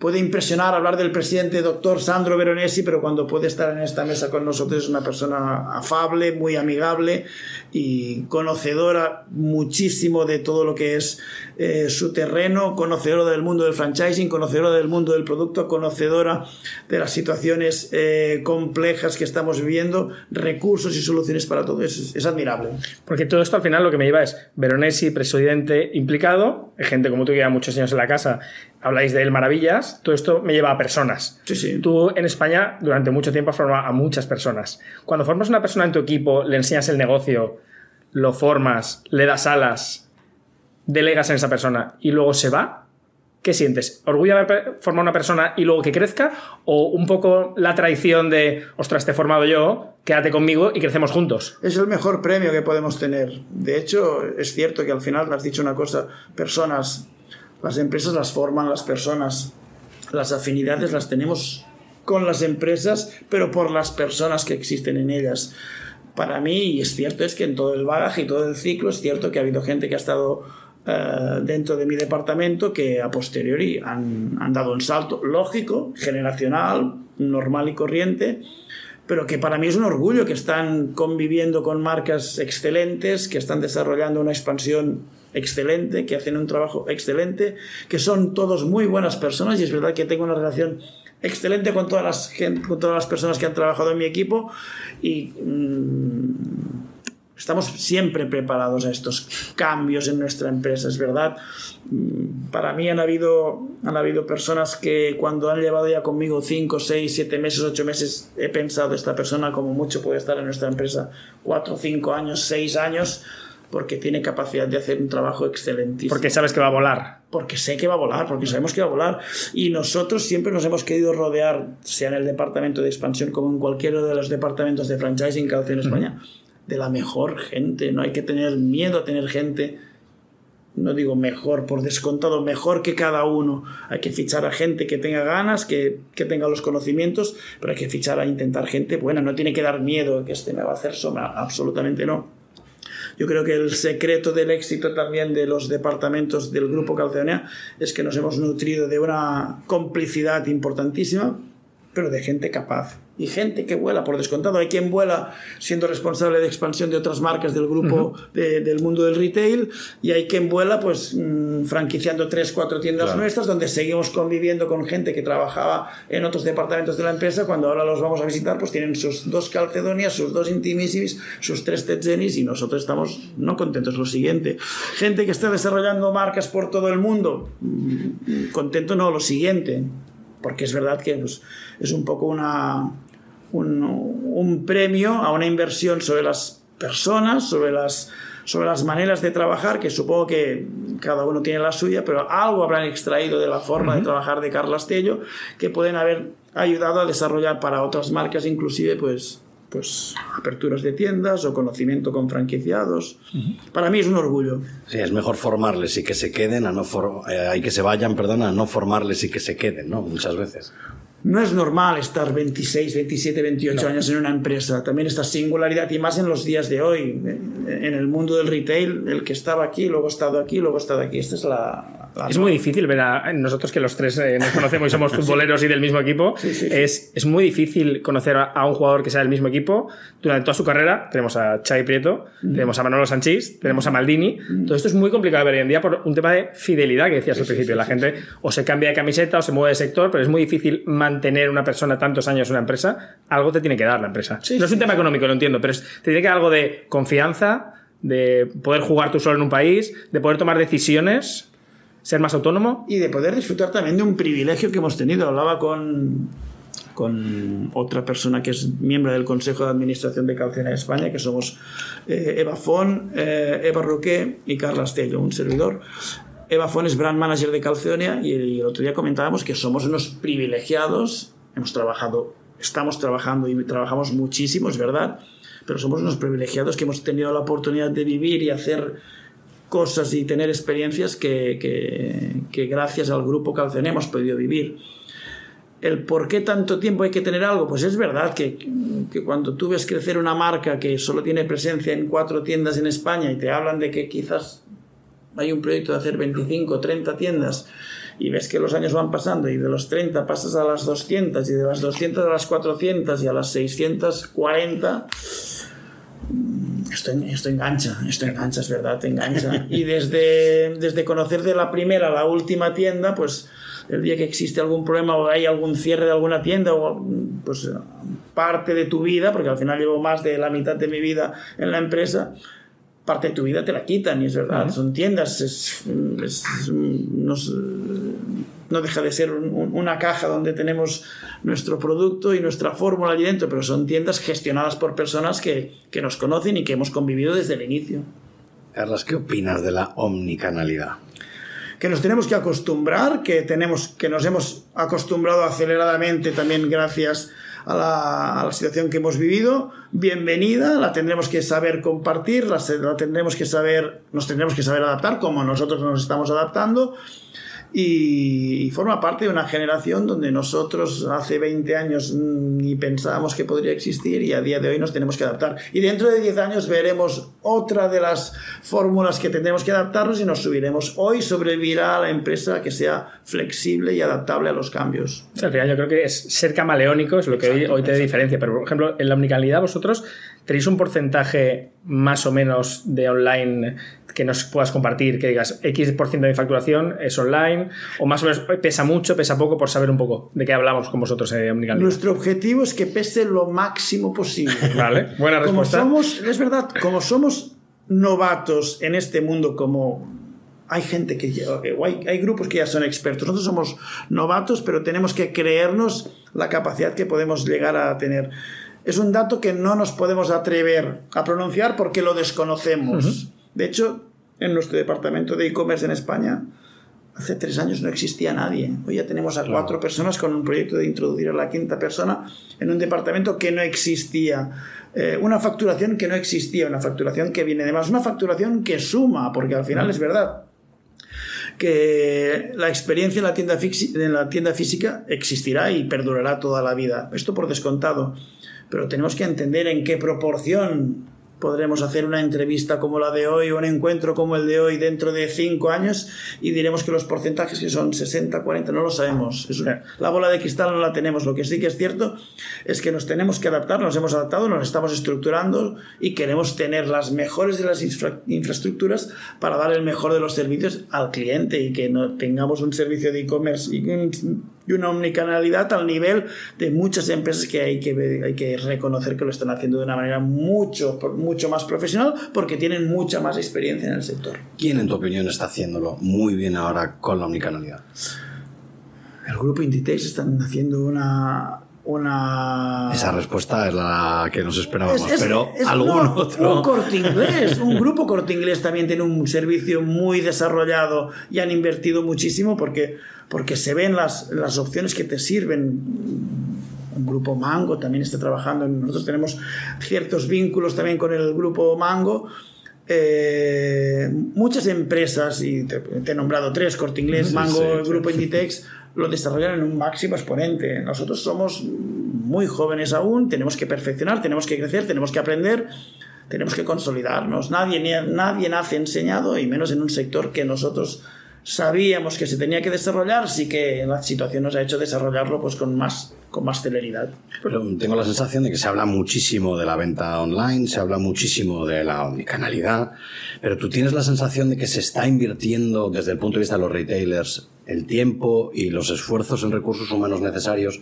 puede impresionar hablar del presidente doctor Sandro Veronesi, pero cuando puede estar en esta mesa con nosotros es una persona afable, muy amigable y conocedora muchísimo de todo lo que es eh, su terreno, conocedora del mundo del franchising, conocedora del mundo del producto, conocedora de las situaciones eh, complejas que estamos viviendo, recursos y soluciones para todo. Es, es admirable. Porque todo esto al final lo que me lleva es Veronesi, presidente implicado, gente como tú que lleva muchos años en la casa, habláis de él maravillas, todo esto me lleva a personas. Sí, sí. Tú en España durante mucho tiempo has formado a muchas personas. Cuando formas una persona en tu equipo, le enseñas el negocio, lo formas, le das alas, delegas en esa persona y luego se va, ¿qué sientes? ¿Orgullo de haber formado una persona y luego que crezca? ¿O un poco la traición de, ostras, te he formado yo, quédate conmigo y crecemos juntos? Es el mejor premio que podemos tener. De hecho, es cierto que al final has dicho una cosa, personas, las empresas las forman las personas, las afinidades las tenemos con las empresas, pero por las personas que existen en ellas. Para mí, y es cierto, es que en todo el bagaje y todo el ciclo, es cierto que ha habido gente que ha estado eh, dentro de mi departamento que a posteriori han, han, dado un salto lógico, generacional, normal y corriente, pero que para mí es un orgullo que están conviviendo con marcas excelentes, que están desarrollando una expansión excelente, que hacen un trabajo excelente, que son todos muy buenas personas y es verdad que tengo una relación excelente con todas las, con todas las personas que han trabajado en mi equipo y mmm, Estamos siempre preparados a estos cambios en nuestra empresa, es verdad. Para mí han habido, han habido personas que cuando han llevado ya conmigo 5, 6, 7 meses, 8 meses, he pensado, esta persona como mucho puede estar en nuestra empresa 4, 5 años, 6 años, porque tiene capacidad de hacer un trabajo excelentísimo. Porque sabes que va a volar. Porque sé que va a volar, porque sabemos que va a volar. Y nosotros siempre nos hemos querido rodear, sea en el departamento de expansión como en cualquiera de los departamentos de franchising que hace en España. -huh de la mejor gente. No hay que tener miedo a tener gente, no digo mejor, por descontado, mejor que cada uno. Hay que fichar a gente que tenga ganas, que, que tenga los conocimientos, pero hay que fichar a intentar gente buena. No tiene que dar miedo que este me va a hacer sombra, absolutamente no. Yo creo que el secreto del éxito también de los departamentos del Grupo Calcedonia es que nos hemos nutrido de una complicidad importantísima, pero de gente capaz, y gente que vuela por descontado. Hay quien vuela siendo responsable de expansión de otras marcas del grupo uh -huh. de, del mundo del retail y hay quien vuela pues mmm, franquiciando tres, cuatro tiendas claro. nuestras donde seguimos conviviendo con gente que trabajaba en otros departamentos de la empresa. Cuando ahora los vamos a visitar pues tienen sus dos calcedonias, sus dos intimissimis, sus tres tetzenis y nosotros estamos no contentos. Lo siguiente, gente que está desarrollando marcas por todo el mundo, mmm, contento no, lo siguiente porque es verdad que pues, es un poco una, un, un, premio a una inversión sobre las personas, sobre las, sobre las maneras de trabajar, que supongo que cada uno tiene la suya, pero algo habrán extraído de la forma uh -huh. de trabajar de Carlos Tello que pueden haber ayudado a desarrollar para otras marcas, inclusive pues pues aperturas de tiendas o conocimiento con franquiciados. Uh -huh. Para mí es un orgullo. Sí, es mejor formarles y que se queden a no for eh, hay que se vayan, perdón, a no formarles y que se queden, ¿no? Muchas veces. No es normal estar 26, 27, 28 no. años en una empresa. También esta singularidad, y más en los días de hoy, en el mundo del retail, el que estaba aquí, luego ha estado aquí, luego ha estado aquí. Esta es la. La es muy difícil ver a nosotros que los tres eh, nos conocemos y somos futboleros sí. y del mismo equipo. Sí, sí, es, es muy difícil conocer a un jugador que sea del mismo equipo durante toda su carrera. Tenemos a Xavi Prieto, mm. tenemos a Manolo Sanchís, tenemos a Maldini. Mm. Todo esto es muy complicado de ver hoy en día por un tema de fidelidad que decías al principio. La gente o se cambia de camiseta o se mueve de sector, pero es muy difícil mantener una persona tantos años en una empresa, algo te tiene que dar la empresa. Sí, no es un tema económico, lo entiendo, pero es, te tiene que dar algo de confianza, de poder jugar tú solo en un país, de poder tomar decisiones, ser más autónomo. Y de poder disfrutar también de un privilegio que hemos tenido. Hablaba con, con otra persona que es miembro del Consejo de Administración de Calcena de España, que somos eh, Eva Fon, eh, Eva Roque y Carla Astello, un servidor. Eva Fon es brand manager de Calcedonia y el otro día comentábamos que somos unos privilegiados, hemos trabajado, estamos trabajando y trabajamos muchísimo, es verdad, pero somos unos privilegiados que hemos tenido la oportunidad de vivir y hacer cosas y tener experiencias que, que, que gracias al grupo Calcedonia hemos podido vivir. El por qué tanto tiempo hay que tener algo, pues es verdad que, que cuando tú ves crecer una marca que solo tiene presencia en cuatro tiendas en España y te hablan de que quizás hay un proyecto de hacer 25 o 30 tiendas y ves que los años van pasando y de los 30 pasas a las 200 y de las 200 a las 400 y a las 640 esto, esto engancha, esto engancha, es verdad, te engancha. Y desde, desde conocer de la primera a la última tienda, pues el día que existe algún problema o hay algún cierre de alguna tienda o pues parte de tu vida, porque al final llevo más de la mitad de mi vida en la empresa, parte de tu vida te la quitan y es verdad, son tiendas, es, no deja de ser una caja donde tenemos nuestro producto y nuestra fórmula allí dentro, pero son tiendas gestionadas por personas que, que nos conocen y que hemos convivido desde el inicio. Carlos, ¿qué opinas de la omnicanalidad? que nos tenemos que acostumbrar, que, tenemos, que nos hemos acostumbrado aceleradamente también gracias a la, a la, situación que hemos vivido. Bienvenida, la tendremos que saber compartir, la, la tendremos que saber, nos tendremos que saber adaptar como nosotros nos estamos adaptando y, forma parte de una generación donde nosotros hace 20 años ni pensábamos que podría existir y a día de hoy nos tenemos que adaptar. Y dentro de 10 años veremos otra de las fórmulas que tendremos que adaptarnos y nos subiremos. Hoy sobrevivirá la empresa que sea flexible y adaptable a los cambios. al final yo creo que es ser camaleónico es lo que hoy, hoy te diferencia. Pero, por ejemplo, en la omnicanalidad vosotros tenéis un porcentaje más o menos de online que nos puedas compartir, que digas X% de mi facturación es online, o más o menos pesa mucho, pesa poco, por saber un poco de qué hablamos con vosotros en Omnicanal. Nuestro objetivo es que pese lo máximo posible. Vale, buena respuesta. Como somos, es verdad, como somos novatos en este mundo, como hay gente que hay, hay grupos que ya son expertos. Nosotros somos novatos, pero tenemos que creernos la capacidad que podemos llegar a tener. Es un dato que no nos podemos atrever a pronunciar porque lo desconocemos. De hecho, en nuestro departamento de e-commerce en España, hace tres años no existía nadie. Hoy ya tenemos a cuatro personas con un proyecto de introducir a la quinta persona en un departamento que no existía. Eh, una facturación que no existía, una facturación que viene de más, una facturación que suma, porque al final es verdad que la experiencia en la, tienda en la tienda física existirá y perdurará toda la vida. Esto por descontado. Pero tenemos que entender en qué proporción podremos hacer una entrevista como la de hoy o un encuentro como el de hoy dentro de cinco años y diremos que los porcentajes que son 60, 40, no lo sabemos. la bola de cristal no la tenemos. Lo que sí que es cierto es que nos tenemos que adaptar, nos hemos adaptado, nos estamos estructurando y queremos tener las mejores de las infraestructuras para dar el mejor de los servicios al cliente y que no tengamos un servicio de e-commerce y un y una omnicanalidad al nivel de muchas empresas que hay que, hay que reconocer que lo están haciendo de una manera mucho, mucho más profesional porque tienen mucha más experiencia en el sector. ¿Quién, en tu opinión, está haciéndolo muy bien ahora con la omnicanalidad? El grupo Inditex están haciendo una, una... Esa respuesta es la que nos esperábamos, pero algún otro... Un corte inglés, un grupo corte inglés también tiene un servicio muy desarrollado y han invertido muchísimo porque porque se ven las, las opciones que te sirven. Un grupo Mango también está trabajando. Nosotros tenemos ciertos vínculos también con el grupo Mango. Eh, muchas empresas, y te, he nombrado tres, Corte Inglés, Mango, el grupo Inditex, lo desarrollan en un máximo exponente. Nosotros somos muy jóvenes aún, tenemos que perfeccionar, tenemos que crecer, tenemos que aprender, tenemos que consolidarnos. Nadie, nadie nace enseñado, y menos en un sector que nosotros sabíamos que se tenía que desarrollar, sí que la situación nos ha hecho desarrollarlo pues con más, con más celeridad. Pero tengo la sensación de que se habla muchísimo de la venta online, se habla muchísimo de la omnicanalidad, pero tú tienes la sensación de que se está invirtiendo desde el punto de vista de los retailers el tiempo y los esfuerzos en recursos humanos necesarios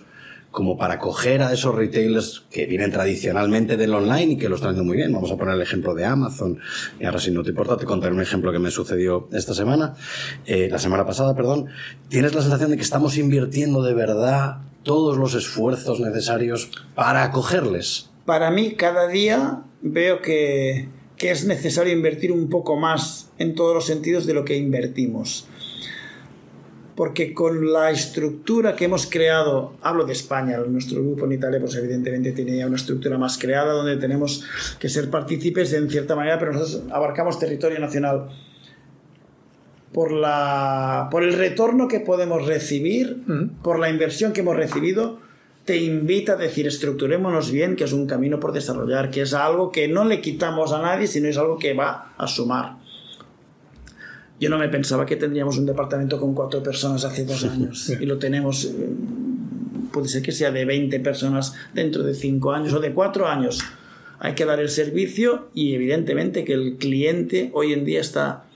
como para coger a esos retailers que vienen tradicionalmente del online y que lo están haciendo muy bien. Vamos a poner el ejemplo de Amazon. Y ahora, si no te importa, te contaré un ejemplo que me sucedió esta semana, eh, la semana pasada, perdón. ¿Tienes la sensación de que estamos invirtiendo de verdad todos los esfuerzos necesarios para acogerles? Para mí, cada día veo que, que es necesario invertir un poco más en todos los sentidos de lo que invertimos porque con la estructura que hemos creado, hablo de España, nuestro grupo en Italia pues evidentemente tiene ya una estructura más creada donde tenemos que ser partícipes en cierta manera, pero nosotros abarcamos territorio nacional. Por, la, por el retorno que podemos recibir, por la inversión que hemos recibido, te invita a decir estructurémonos bien, que es un camino por desarrollar, que es algo que no le quitamos a nadie, sino es algo que va a sumar. Yo no me pensaba que tendríamos un departamento con cuatro personas hace dos años y lo tenemos, eh, puede ser que sea de 20 personas dentro de cinco años o de cuatro años. Hay que dar el servicio y evidentemente que el cliente hoy en día está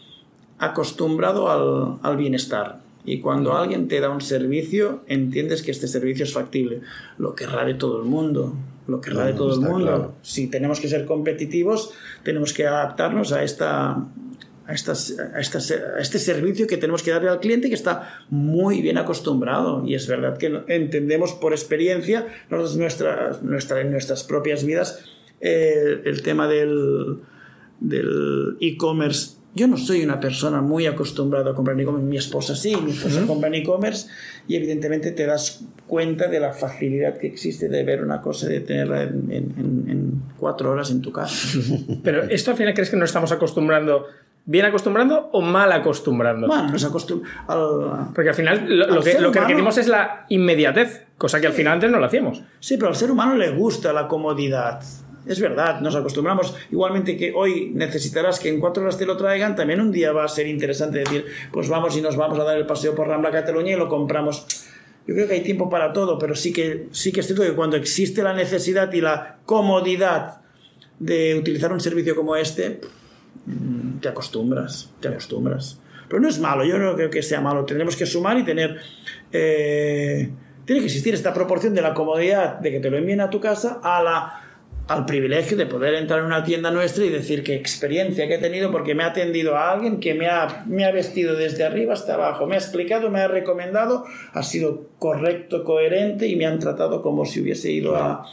acostumbrado al, al bienestar. Y cuando alguien te da un servicio, entiendes que este servicio es factible. Lo querrá de todo el mundo. Lo querrá de todo el mundo. claro. Si tenemos que ser competitivos, tenemos que adaptarnos a esta a, estas, a, estas- a este servicio que tenemos que darle al cliente que está muy bien acostumbrado. Y es verdad que entendemos por experiencia nuestras, nuestra, en nuestras propias vidas eh, el tema del del e-commerce. Yo no soy una persona muy acostumbrada a comprar e-commerce. Mi esposa sí, mi esposa compra en e-commerce y evidentemente te das cuenta de la facilidad que existe de ver una cosa y de tenerla en, en- en- cuatro horas en tu casa. Pero esto al final crees que nos estamos acostumbrando, bien acostumbrando o mal acostumbrando. Bueno, nos acostumbramos. Porque al final lo, que, lo que requerimos es la inmediatez, cosa que al final antes no lo hacíamos. Sí, pero al ser humano le gusta la comodidad. Es verdad, nos acostumbramos. Igualmente que hoy necesitarás que en cuatro horas te lo traigan, también un día va a ser interesante decir, pues vamos y nos vamos a dar el paseo por Rambla Cataluña y lo compramos. Yo creo que hay tiempo para todo, pero sí que, sí que es cierto que cuando existe la necesidad y la comodidad de utilizar un servicio como este, te acostumbras, te acostumbras. Pero no es malo, yo no creo que sea malo. Tendremos que sumar y tener... eh, tiene que existir esta proporción de la comodidad de que te lo envíen a tu casa a la, al privilegio de poder entrar en una tienda nuestra y decir qué experiencia que he tenido porque me ha atendido a alguien que me ha, me ha vestido desde arriba hasta abajo, me ha explicado, me ha recomendado, ha sido correcto, coherente y me han tratado como si hubiese ido a,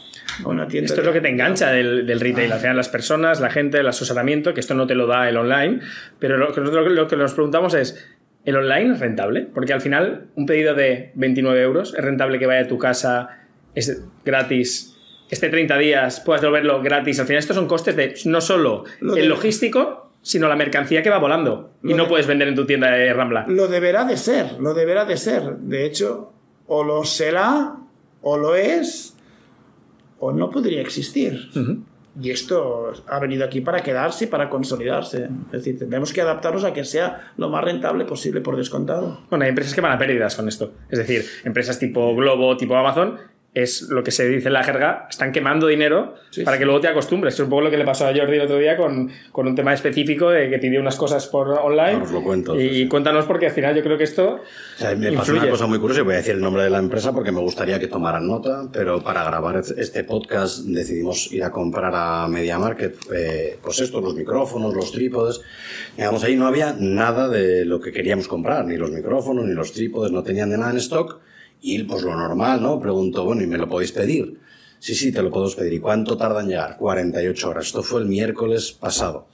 a una tienda. Esto es lo que te engancha del, del retail, al final las personas, la gente, el asesoramiento, que esto no te lo da el online, pero lo que nosotros lo que nos preguntamos es, ¿el online es rentable? Porque al final un pedido de 29 euros es rentable que vaya a tu casa, es gratis, esté 30 días, puedas devolverlo gratis. Al final estos son costes de no solo Lo el de- logístico, sino la mercancía que va volando y Lo no de- puedes vender en tu tienda de Rambla. Lo deberá de ser, lo deberá de ser. De hecho, o lo será, o lo es, o no podría existir. Y esto ha venido aquí para quedarse y para consolidarse. Es decir, tendremos que adaptarnos a que sea lo más rentable posible por descontado. Bueno, hay empresas que van a pérdidas con esto. Es decir, empresas tipo Globo, tipo Amazon, es lo que se dice en la jerga, están quemando dinero Sí, para que luego te acostumbres. Es un poco lo que le pasó a Jordi el otro día con, con un tema específico de que pidió unas cosas por online. Os lo cuento, Y, sí, cuéntanos porque al final yo creo que esto O sea, me pasó influye. una cosa muy curiosa, y voy a decir el nombre de la empresa porque me gustaría que tomaran nota, pero para grabar este podcast decidimos ir a comprar a Media Market, eh, pues esto, los micrófonos, los trípodes. Digamos, ahí no había nada de lo que queríamos comprar, ni los micrófonos, ni los trípodes, no tenían de nada en stock. Y pues lo normal, ¿no? Pregunto, bueno, ¿y me lo podéis pedir? Sí, sí, te lo puedo pedir. ¿Y cuánto tarda en llegar? 48 horas. Esto fue el miércoles pasado.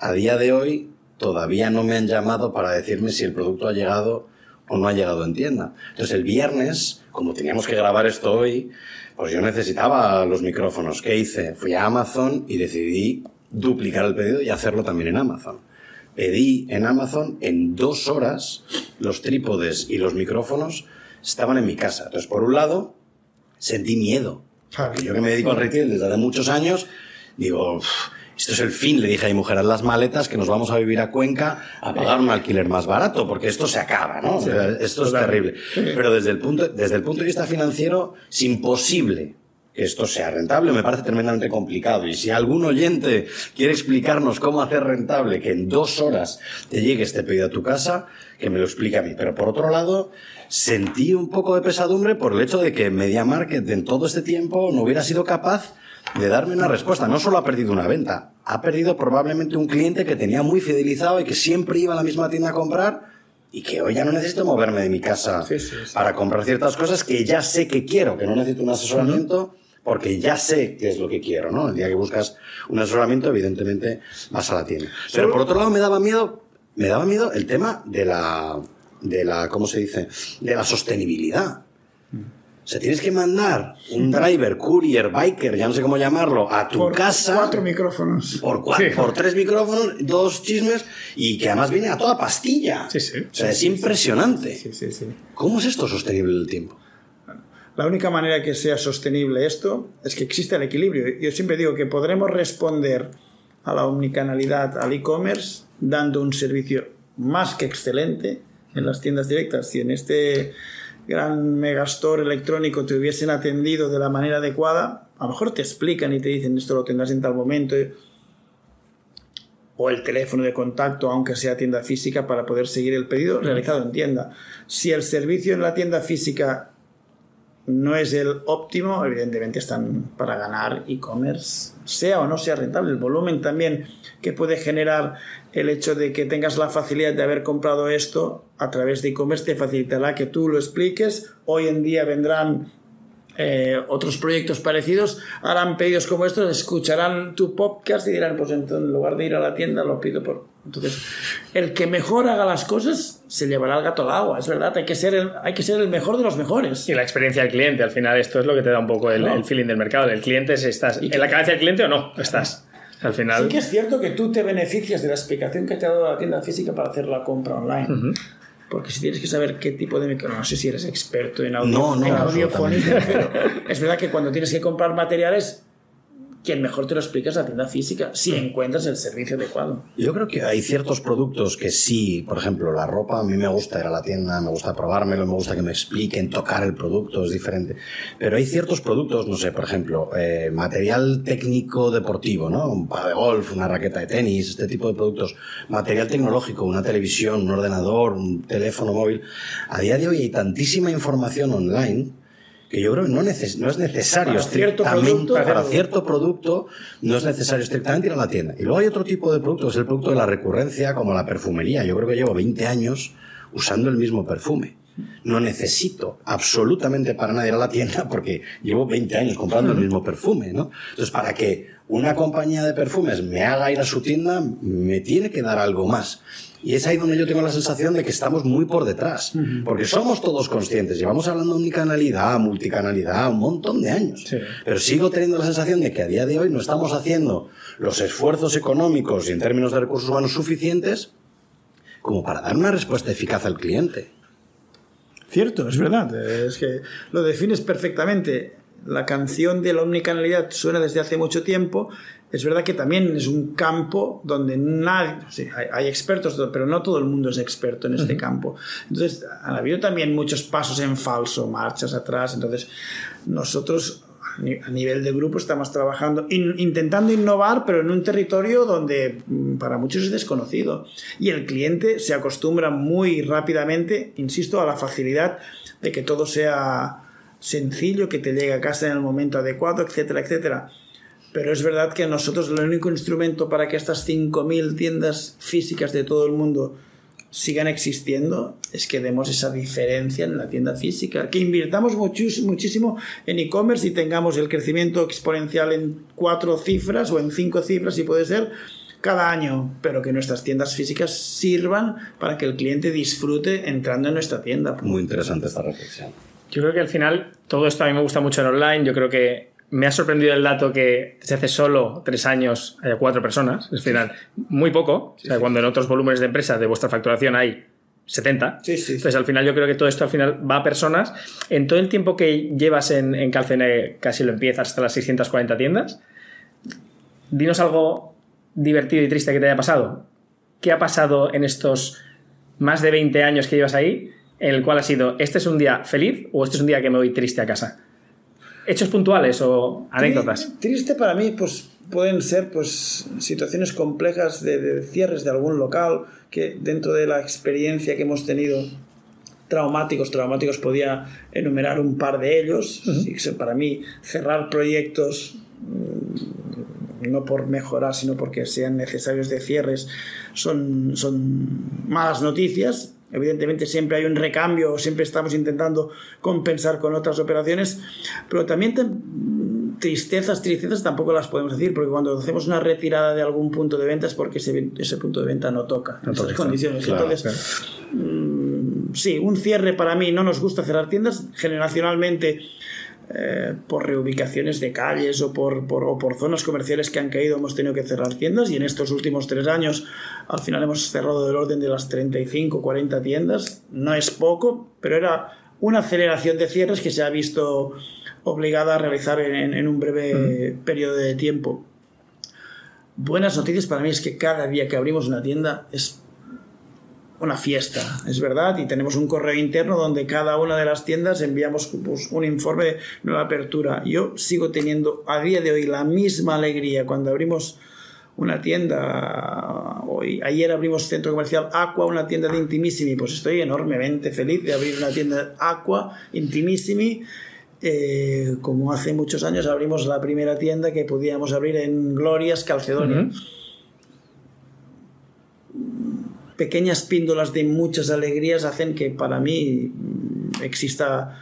A día de hoy todavía no me han llamado para decirme si el producto ha llegado o no ha llegado en tienda. Entonces el viernes, como teníamos que grabar esto hoy, pues yo necesitaba los micrófonos. ¿Qué hice? Fui a Amazon y decidí duplicar el pedido y hacerlo también en Amazon. Pedí en Amazon en dos horas los trípodes y los micrófonos estaban en mi casa. Entonces, por un lado, sentí miedo. Porque yo que me dedico al retail desde hace muchos años, digo, "Uf, esto es el fin, le dije a mi mujer, haz las maletas que nos vamos a vivir a Cuenca a pagar un alquiler más barato, porque esto se acaba, ¿no? O sea, esto es terrible. Pero desde el, punto, desde el punto de vista financiero, es imposible que esto sea rentable, me parece tremendamente complicado. Y si algún oyente quiere explicarnos cómo hacer rentable que en dos horas te llegue este pedido a tu casa, que me lo explique a mí. Pero por otro lado, sentí un poco de pesadumbre por el hecho de que Media Market en todo este tiempo no hubiera sido capaz de darme una respuesta. No solo ha perdido una venta, ha perdido probablemente un cliente que tenía muy fidelizado y que siempre iba a la misma tienda a comprar y que hoy ya no necesito moverme de mi casa Sí, sí, sí. para comprar ciertas cosas que ya sé que quiero, que no necesito un asesoramiento porque ya sé qué es lo que quiero, ¿no? El día que buscas un asesoramiento, evidentemente vas a la tienda. Pero por otro lado me daba miedo, me daba miedo el tema de la, de la, ¿cómo se dice? De la sostenibilidad. O sea, tienes que mandar un driver, courier, biker, ya no sé cómo llamarlo, a tu Por casa Cuatro micrófonos. por, cua- Sí. por tres micrófonos, dos chismes y que además viene a toda pastilla. Sí, sí. O sea, es impresionante. Sí, sí, sí. ¿Cómo es esto sostenible en el tiempo? La única manera que sea sostenible esto es que exista el equilibrio. Yo siempre digo que podremos responder a la omnicanalidad, al e-commerce, dando un servicio más que excelente en las tiendas directas. Si en este gran megastore electrónico te hubiesen atendido de la manera adecuada, a lo mejor te explican y te dicen esto lo tendrás en tal momento. O el teléfono de contacto, aunque sea tienda física, para poder seguir el pedido realizado en tienda. Si el servicio en la tienda física no es el óptimo, evidentemente están para ganar e-commerce, sea o no sea rentable. El volumen también que puede generar el hecho de que tengas la facilidad de haber comprado esto a través de e-commerce te facilitará que tú lo expliques. Hoy en día vendrán eh, otros proyectos parecidos, harán pedidos como estos, escucharán tu podcast y dirán, pues entonces, en lugar de ir a la tienda lo pido por... Entonces, el que mejor haga las cosas se llevará el gato al agua, es verdad, hay que ser el, hay que ser el mejor de los mejores. Y la experiencia del cliente, al final esto es lo que te da un poco el, el feeling del mercado. El cliente es, ¿estás en la cabeza del cliente o no? Estás. Al final... Sí que es cierto que tú te beneficias de la explicación que te ha dado la tienda física para hacer la compra online. Porque si tienes que saber qué tipo de micro, no sé si eres experto en audio, No, no, en audiofonía, absolutamente. pero es verdad que cuando tienes que comprar materiales, quien mejor te lo explica es la tienda física, si encuentras el servicio adecuado. Yo creo que hay ciertos productos que sí, por ejemplo, la ropa, a mí me gusta ir a la tienda, me gusta probármelo, me gusta que me expliquen, tocar el producto, es diferente. Pero hay ciertos productos, no sé, por ejemplo, eh, material técnico deportivo, ¿no? Un palo de golf, una raqueta de tenis, este tipo de productos. Material tecnológico, una televisión, un ordenador, un teléfono móvil. A día de hoy hay tantísima información online que yo creo que no, neces no es necesario Para cierto producto, para cierto producto no es necesario estrictamente ir a la tienda. Y luego hay otro tipo de producto, que es el producto de la recurrencia, como la perfumería. Yo creo que llevo 20 años usando el mismo perfume. No necesito absolutamente para nada ir a la tienda porque llevo 20 años comprando el mismo perfume, ¿no? Entonces, para que una compañía de perfumes me haga ir a su tienda, me tiene que dar algo más. Y es ahí donde yo tengo la sensación de que estamos muy por detrás. Porque somos todos conscientes. Llevamos hablando de unicanalidad, multicanalidad, un montón de años. Sí. Pero sigo teniendo la sensación de que a día de hoy no estamos haciendo los esfuerzos económicos y en términos de recursos humanos suficientes como para dar una respuesta eficaz al cliente. Cierto, es verdad. Es que lo defines perfectamente. La canción de la omnicanalidad suena desde hace mucho tiempo. Es verdad que también es un campo donde nadie, sí, hay, hay expertos, pero no todo el mundo es experto en este campo. Entonces, han habido también muchos pasos en falso, marchas atrás. Entonces, nosotros a ni- a nivel de grupo estamos trabajando, in- intentando innovar, pero en un territorio donde mm, para muchos es desconocido. Y el cliente se acostumbra muy rápidamente, insisto, a la facilidad de que todo sea sencillo, que te llegue a casa en el momento adecuado, etcétera, etcétera. Pero es verdad que nosotros el único instrumento para que estas 5.000 tiendas físicas de todo el mundo sigan existiendo es que demos esa diferencia en la tienda física, que invirtamos muchis- muchísimo en e-commerce y tengamos el crecimiento exponencial en cuatro cifras o en cinco cifras, si puede ser, cada año, pero que nuestras tiendas físicas sirvan para que el cliente disfrute entrando en nuestra tienda. Muy interesante esta reflexión. Yo creo que al final todo esto a mí me gusta mucho en online. Yo creo que me ha sorprendido el dato que desde hace solo tres años haya cuatro personas. Es al final muy poco. O sea, cuando en otros volúmenes de empresa de vuestra facturación hay 70. Sí, sí. Entonces al final yo creo que todo esto al final va a personas. En todo el tiempo que llevas en, en Calcene, casi lo empiezas hasta las 640 tiendas. Dinos algo divertido y triste que te haya pasado. ¿Qué ha pasado en estos más de 20 años que llevas ahí? En el cual ha sido, ¿este es un día feliz o este es un día que me voy triste a casa? ¿Hechos puntuales o anécdotas? Tri- Triste para mí, pues pueden ser pues situaciones complejas de, de cierres de algún local que dentro de la experiencia que hemos tenido traumáticos, traumáticos podía enumerar un par de ellos. Así que para mí cerrar proyectos mm, no por mejorar, sino porque sean necesarios de cierres, son, son malas noticias. Evidentemente siempre hay un recambio, siempre estamos intentando compensar con otras operaciones, pero también te- tristezas, tristezas tampoco las podemos decir, porque cuando hacemos una retirada de algún punto de venta es porque ese, ese punto de venta no toca en esas toca, condiciones. claro, Entonces, mm, sí, un cierre para mí no nos gusta cerrar tiendas, generacionalmente eh, por reubicaciones de calles o por, por- o por zonas comerciales que han caído hemos tenido que cerrar tiendas y en estos últimos tres años al final hemos cerrado del orden de las 35, 40 tiendas. No es poco, pero era una aceleración de cierres que se ha visto obligada a realizar en, en- en un breve periodo de tiempo. Buenas noticias para mí es que cada día que abrimos una tienda es una fiesta, es verdad, y tenemos un correo interno donde cada una de las tiendas enviamos pues, un informe de nueva apertura. Yo sigo teniendo a día de hoy la misma alegría cuando abrimos una tienda. Hoy, ayer abrimos centro comercial Aqua, una tienda de Intimissimi. Pues estoy enormemente feliz de abrir una tienda Aqua, Intimissimi. Eh, como hace muchos años abrimos la primera tienda que podíamos abrir en Glorias, Calcedonia. Pequeñas píndolas de muchas alegrías hacen que para mí exista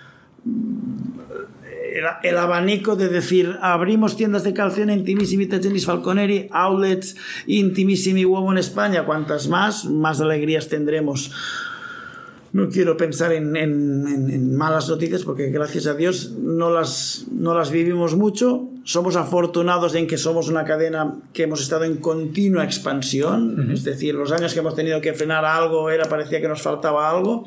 el, abanico de decir abrimos tiendas de calción Intimissimi Tagenis Falconeri, outlets Intimissimi Uomo en España, cuantas más, más alegrías tendremos. No quiero pensar en, en, malas noticias porque gracias a Dios no las, no las vivimos mucho. Somos afortunados en que somos una cadena que hemos estado en continua expansión. Es decir, los años que hemos tenido que frenar algo era parecía que nos faltaba algo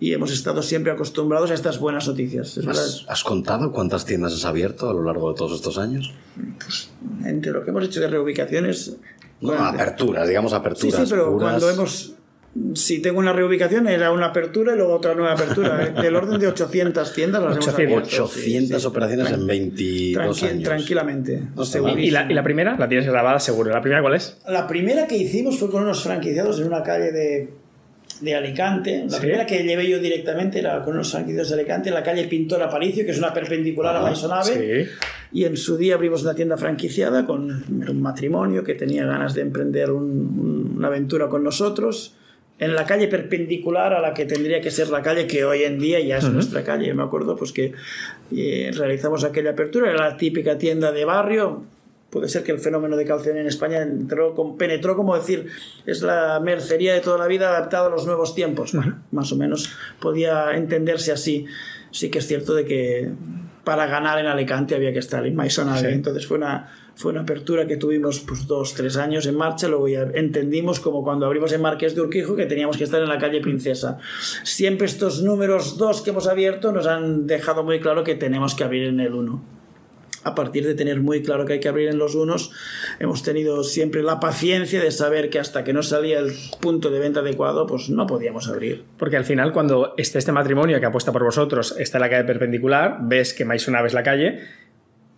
y hemos estado siempre acostumbrados a estas buenas noticias. ¿Has, contado cuántas tiendas has abierto a lo largo de todos estos años? Pues entre lo que hemos hecho de reubicaciones... No, aperturas, digamos aperturas. Sí, sí, pero cuando hemos... Si tengo una reubicación era una apertura y luego otra nueva apertura. Del orden de 800 tiendas las 800, hemos abierto. 800 operaciones en 22 años. Tranquilamente. ¿Y, la, ¿Y la primera? La tienes grabada seguro. ¿La primera cuál es? La primera que hicimos fue con unos franquiciados en una calle de de Alicante. La primera que llevé yo directamente era con unos franquiciados de Alicante, en la calle Pintor Aparicio, que es una perpendicular a Maisonave. Y en su día abrimos una tienda franquiciada con un matrimonio que tenía ganas de emprender una aventura con nosotros. En la calle perpendicular a la que tendría que ser la calle que hoy en día ya es nuestra calle. Me acuerdo pues que eh, realizamos aquella apertura, era la típica tienda de barrio, puede ser que el fenómeno de calción en España entró, penetró, como decir, es la mercería de toda la vida adaptada a los nuevos tiempos. más o menos podía entenderse así. Sí que es cierto de que para ganar en Alicante había que estar en Maisonave. Entonces fue una, fue una apertura que tuvimos pues, dos, tres años en marcha. Luego ya entendimos, como cuando abrimos en Marqués de Urquijo, que teníamos que estar en la calle Princesa. Siempre estos números dos que hemos abierto nos han dejado muy claro que tenemos que abrir en el uno a partir de tener muy claro que hay que abrir en los unos, hemos tenido siempre la paciencia de saber que hasta que no salía el punto de venta adecuado, pues no podíamos abrir. Porque al final, cuando esté este matrimonio que apuesta por vosotros, está en la calle perpendicular, ves que Maisonave es la calle,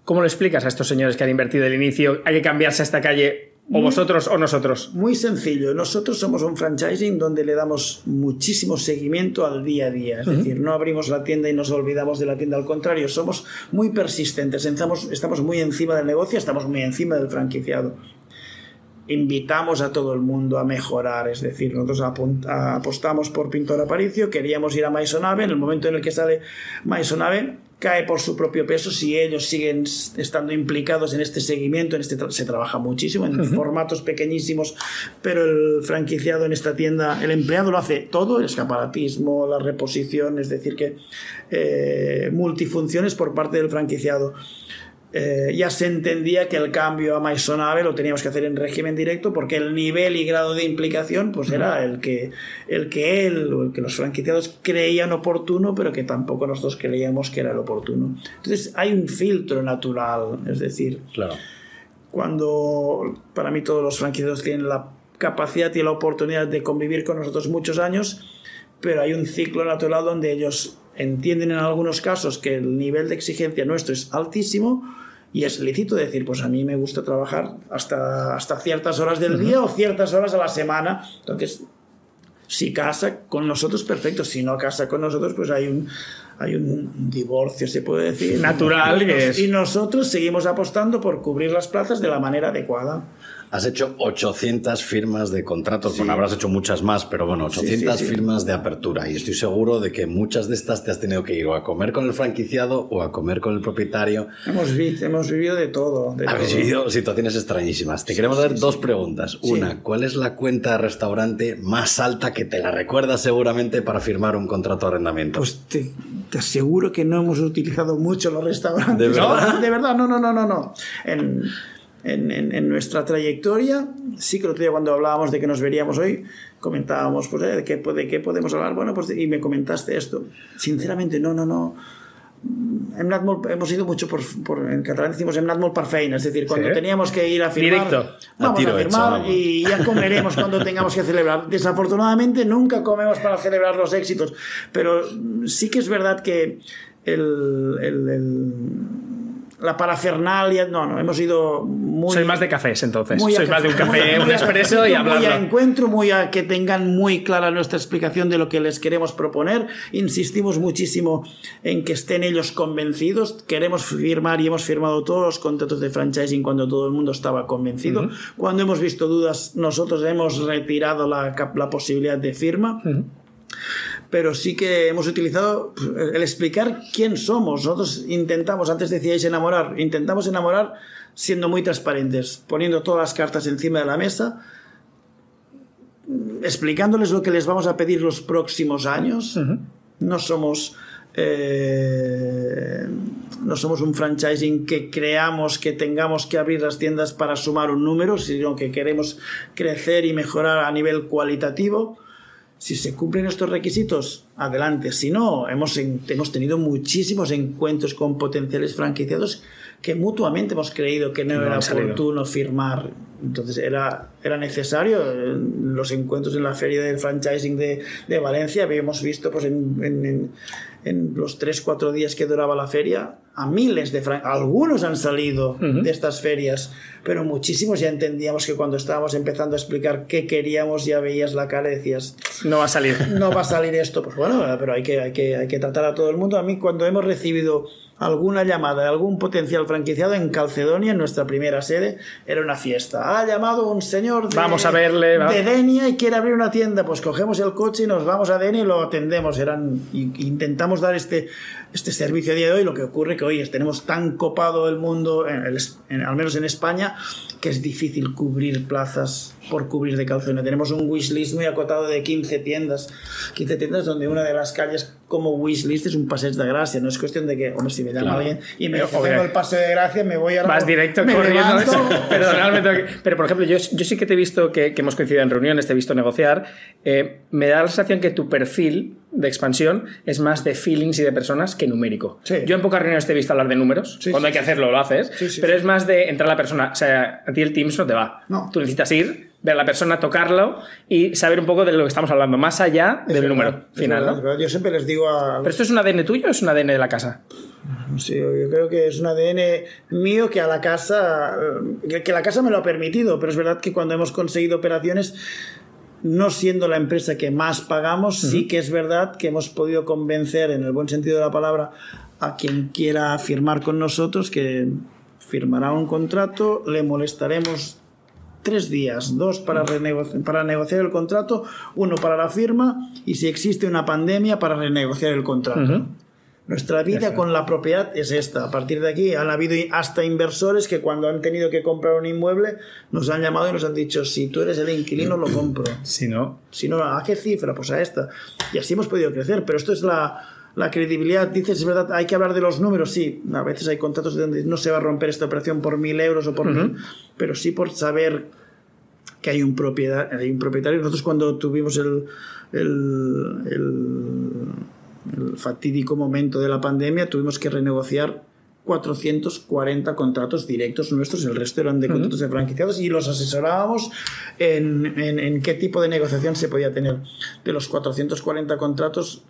¿cómo lo explicas a estos señores que han invertido el inicio? Hay que cambiarse a esta calle ¿O vosotros o nosotros? Muy sencillo. Nosotros somos un franchising donde le damos muchísimo seguimiento al día a día. Es decir, no abrimos la tienda y nos olvidamos de la tienda. Al contrario, somos muy persistentes. Estamos, estamos muy encima del negocio, estamos muy encima del franquiciado. Invitamos a todo el mundo a mejorar. Es decir, nosotros apostamos por Pintor Aparicio, queríamos ir a Maisonave. En el momento en el que sale Maisonave, cae por su propio peso si ellos siguen estando implicados en este seguimiento, en este se trabaja muchísimo en formatos pequeñísimos, pero el franquiciado en esta tienda, el empleado lo hace todo, el escaparatismo, la reposición, es decir que eh, multifunciones por parte del franquiciado. Eh, ya se entendía que el cambio a Maisonave lo teníamos que hacer en régimen directo porque el nivel y grado de implicación pues era el que, el que él o el que los franquiciados creían oportuno pero que tampoco nosotros creíamos que era el oportuno. Entonces hay un filtro natural, es decir, claro. cuando para mí todos los franquiciados tienen la capacidad y la oportunidad de convivir con nosotros muchos años, pero hay un ciclo natural donde ellos entienden en algunos casos que el nivel de exigencia nuestro es altísimo y es lícito decir, pues a mí me gusta trabajar hasta, hasta ciertas horas del día o ciertas horas a la semana. Entonces, si casa con nosotros, perfecto. Si no casa con nosotros, pues hay un, hay un divorcio, se puede decir. Natural. Y, y nosotros seguimos apostando por cubrir las plazas de la manera adecuada. Has hecho 800 firmas de contratos, bueno, habrás hecho muchas más, pero bueno, 800 firmas de apertura y estoy seguro de que muchas de estas te has tenido que ir o a comer con el franquiciado o a comer con el propietario. Hemos, hemos vivido de todo. De Habéis vivido situaciones extrañísimas. Te queremos hacer dos preguntas. Una, ¿cuál es la cuenta de restaurante más alta que te la recuerdas seguramente para firmar un contrato de arrendamiento? Pues te, aseguro que no hemos utilizado mucho los restaurantes. ¿De verdad? No, de verdad, no, no, no, no. no. En, en, nuestra trayectoria. Sí que el otro día cuando hablábamos de que nos veríamos hoy, comentábamos, pues, ¿de, qué, ¿de qué podemos hablar? Bueno, pues, y me comentaste esto. Sinceramente, no, no, no. anat molt, hemos ido mucho por, por, en catalán decimos hem anat molt per feina, es decir, cuando ¿Sí? teníamos que ir a firmar, Directo. vamos A a, firmar hecho. y ya comeremos cuando tengamos que celebrar. Desafortunadamente nunca comemos para celebrar los éxitos, pero sí que es verdad que el, el- el- la parafernalia, no, no, hemos ido muy... Soy más de cafés, entonces. a Sois más de un café, un expreso y cafecito, Muy a hablarlo. encuentro, muy a que tengan muy clara nuestra explicación de lo que les queremos proponer. Insistimos muchísimo en que estén ellos convencidos. Queremos firmar y hemos firmado todos los contratos de franchising cuando todo el mundo estaba convencido. Cuando hemos visto dudas, nosotros hemos retirado la, la posibilidad de firma pero sí que hemos utilizado pues, el explicar quién somos. Nosotros intentamos, antes decíais enamorar, intentamos enamorar siendo muy transparentes, poniendo todas las cartas encima de la mesa, explicándoles lo que les vamos a pedir los próximos años. No somos eh, no somos un franchising que creamos que tengamos que abrir las tiendas para sumar un número, sino que queremos crecer y mejorar a nivel cualitativo. Si se cumplen estos requisitos, adelante. Si no, hemos, hemos tenido muchísimos encuentros con potenciales franquiciados que mutuamente hemos creído que no, No era oportuno firmar. Entonces era, era necesario. Los encuentros en la feria del franchising de, de Valencia habíamos visto pues, en- en- en los 3-4 días que duraba la feria a miles de fran- Algunos han salido de estas ferias, pero muchísimos ya entendíamos que cuando estábamos empezando a explicar qué queríamos ya veías la cara y decías, No va a salir. no va a salir esto, pues bueno, pero hay que, hay que, hay que tratar a todo el mundo. A mí cuando hemos recibido alguna llamada de algún potencial franquiciado en Calcedonia, en nuestra primera sede, era una fiesta. Ha llamado un señor de, Vamos a verle, de Denia y quiere abrir una tienda, pues cogemos el coche y nos vamos a Denia y lo atendemos. Eran, intentamos dar este, este servicio a día de hoy. Lo que ocurre que hoy tenemos tan copado el mundo, en el- en- al menos en España, que es difícil cubrir plazas por cubrir de Calcedonia. Tenemos un wishlist muy acotado de 15 tiendas. 15 tiendas donde una de las calles como wishlist es un paseo de gracia. No es cuestión de que, hombre, si me llama Claro. alguien y me Pero, ofrece obvio. el paseo de gracia, me voy a Vas directo me corriendo. tengo que- Pero, por ejemplo, yo, yo sí que te he visto que, que hemos coincidido en reuniones, te he visto negociar. Eh, me da la sensación que tu perfil de expansión es más de feelings y de personas que numérico. Sí. Yo en pocas reuniones te he visto hablar de números. Sí, Cuando sí, hay que hacerlo, lo haces. Pero es más de entrar a la persona. O sea, a ti el Teams no te va. No. Tú necesitas ir, ver a la persona, tocarlo y saber un poco de lo que estamos hablando, más allá Es del verdad, número final. Yo siempre les digo a, ¿Pero esto es un ADN tuyo o es un ADN de la casa? Sí, yo creo que es un ADN mío que a la casa, que la casa me lo ha permitido, pero es verdad que cuando hemos conseguido operaciones, no siendo la empresa que más pagamos, sí que es verdad que hemos podido convencer, en el buen sentido de la palabra, a quien quiera firmar con nosotros que firmará un contrato, le molestaremos tres días, dos para, para negociar el contrato, uno para la firma y si existe una pandemia para renegociar el contrato. Nuestra vida con la propiedad es esta. A partir de aquí han habido hasta inversores que cuando han tenido que comprar un inmueble nos han llamado y nos han dicho, si tú eres el inquilino lo compro. Si no. Si no, ¿a qué cifra? Pues a esta. Y así hemos podido crecer. Pero esto es la, la credibilidad. Dices, es verdad, hay que hablar de los números. Sí, a veces hay contratos donde no se va a romper esta operación por mil euros o por mil, pero sí por saber que hay un, propiedad, hay un propietario. Nosotros cuando tuvimos el, el, el- el fatídico momento de la pandemia tuvimos que renegociar 440 contratos directos nuestros, el resto eran de contratos de franquiciados y los asesorábamos en, en- en qué tipo de negociación se podía tener. De los 440 contratos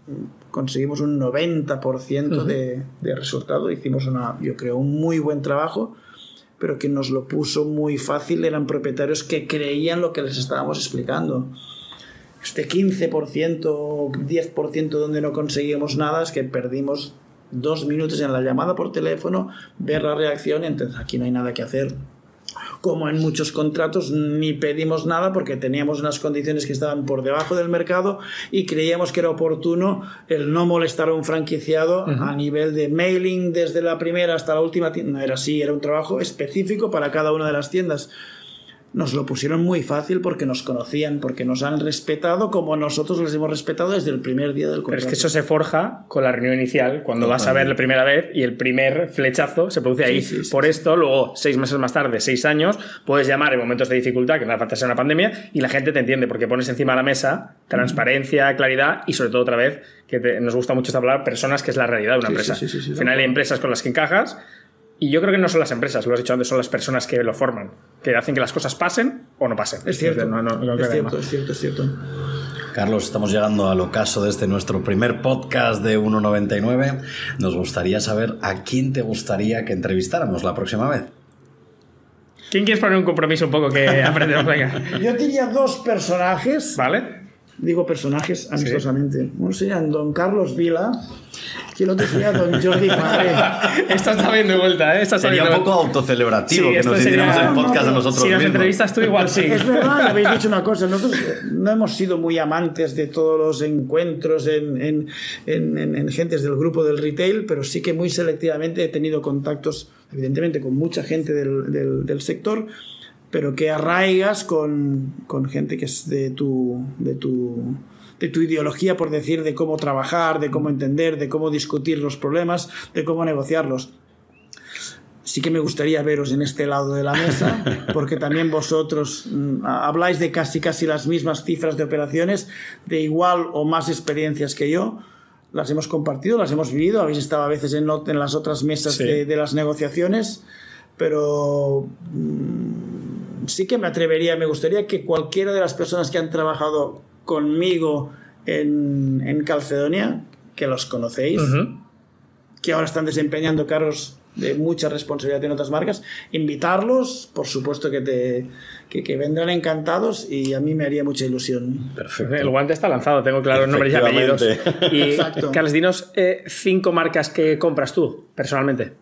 conseguimos un 90% de, de resultado, hicimos una, yo creo, un muy buen trabajo pero que nos lo puso muy fácil eran propietarios que creían lo que les estábamos explicando. Este 15% o 10% donde no conseguimos nada es que perdimos dos minutos en la llamada por teléfono, ver la reacción y entonces aquí no hay nada que hacer. Como en muchos contratos ni pedimos nada porque teníamos unas condiciones que estaban por debajo del mercado y creíamos que era oportuno el no molestar a un franquiciado a nivel de mailing desde la primera hasta la última tienda. No era así, era un trabajo específico para cada una de las tiendas nos lo pusieron muy fácil porque nos conocían, porque nos han respetado como nosotros les hemos respetado desde el primer día del Pero contrato. es que eso se forja con la reunión inicial, cuando vas a ver la primera vez y el primer flechazo se produce ahí. Sí, sí, sí, Por esto, luego, seis meses más tarde, seis años, puedes llamar en momentos de dificultad, que no hace falta ser una pandemia, y la gente te entiende, porque pones encima de la mesa transparencia, claridad y sobre todo otra vez, que te- nos gusta mucho hablar, personas, que es la realidad de una Sí, empresa. sí, sí, sí, sí, Al final hay empresas con las que encajas. Y yo creo que no son las empresas, lo has dicho antes, son las personas que lo forman, que hacen que las cosas pasen o no pasen. Es cierto, No, no- no es, cierto es cierto, es cierto. Carlos, estamos llegando al ocaso de este nuestro primer podcast de 1.99. Nos gustaría saber a quién te gustaría que entrevistáramos la próxima vez. ¿Quién quieres poner un compromiso un poco que aprendemos? Venga. Yo tenía dos personajes, ¿Vale? Digo personajes amistosamente. Uno sería Don Carlos Vila y el otro sería Don Jordi Faré. Esta está bien de vuelta, ¿eh? Esta está Sería un poco autocelebrativo Sí, que nos sería- hiciéramos el podcast no, a nosotros Si nos entrevistas tú, igual sí. Es verdad, habéis dicho una cosa, nosotros no hemos sido muy amantes de todos los encuentros en, en, en, en- en gentes del grupo del retail, pero sí que muy selectivamente he tenido contactos, evidentemente, con mucha gente del, del, del sector, pero que arraigas con, con gente que es de tu, de tu de tu ideología, por decir, de cómo trabajar, de cómo entender, de cómo discutir los problemas, de cómo negociarlos sí que me gustaría veros en este lado de la mesa, porque también vosotros mm, habláis de casi casi las mismas cifras de operaciones, de igual o más experiencias que yo. Las hemos compartido, las hemos vivido, habéis estado a veces en, en las otras mesas Sí. de, de las negociaciones, pero mm, sí que me atrevería, me gustaría que cualquiera de las personas que han trabajado conmigo en, en Calcedonia, que los conocéis, que ahora están desempeñando cargos de mucha responsabilidad en otras marcas, invitarlos, por supuesto que, te, que, que vendrán encantados y a mí me haría mucha ilusión. Perfecto. El guante está lanzado, tengo claro nombres y apellidos. Y, Exacto. Carlos, dinos eh, cinco marcas que compras tú, personalmente.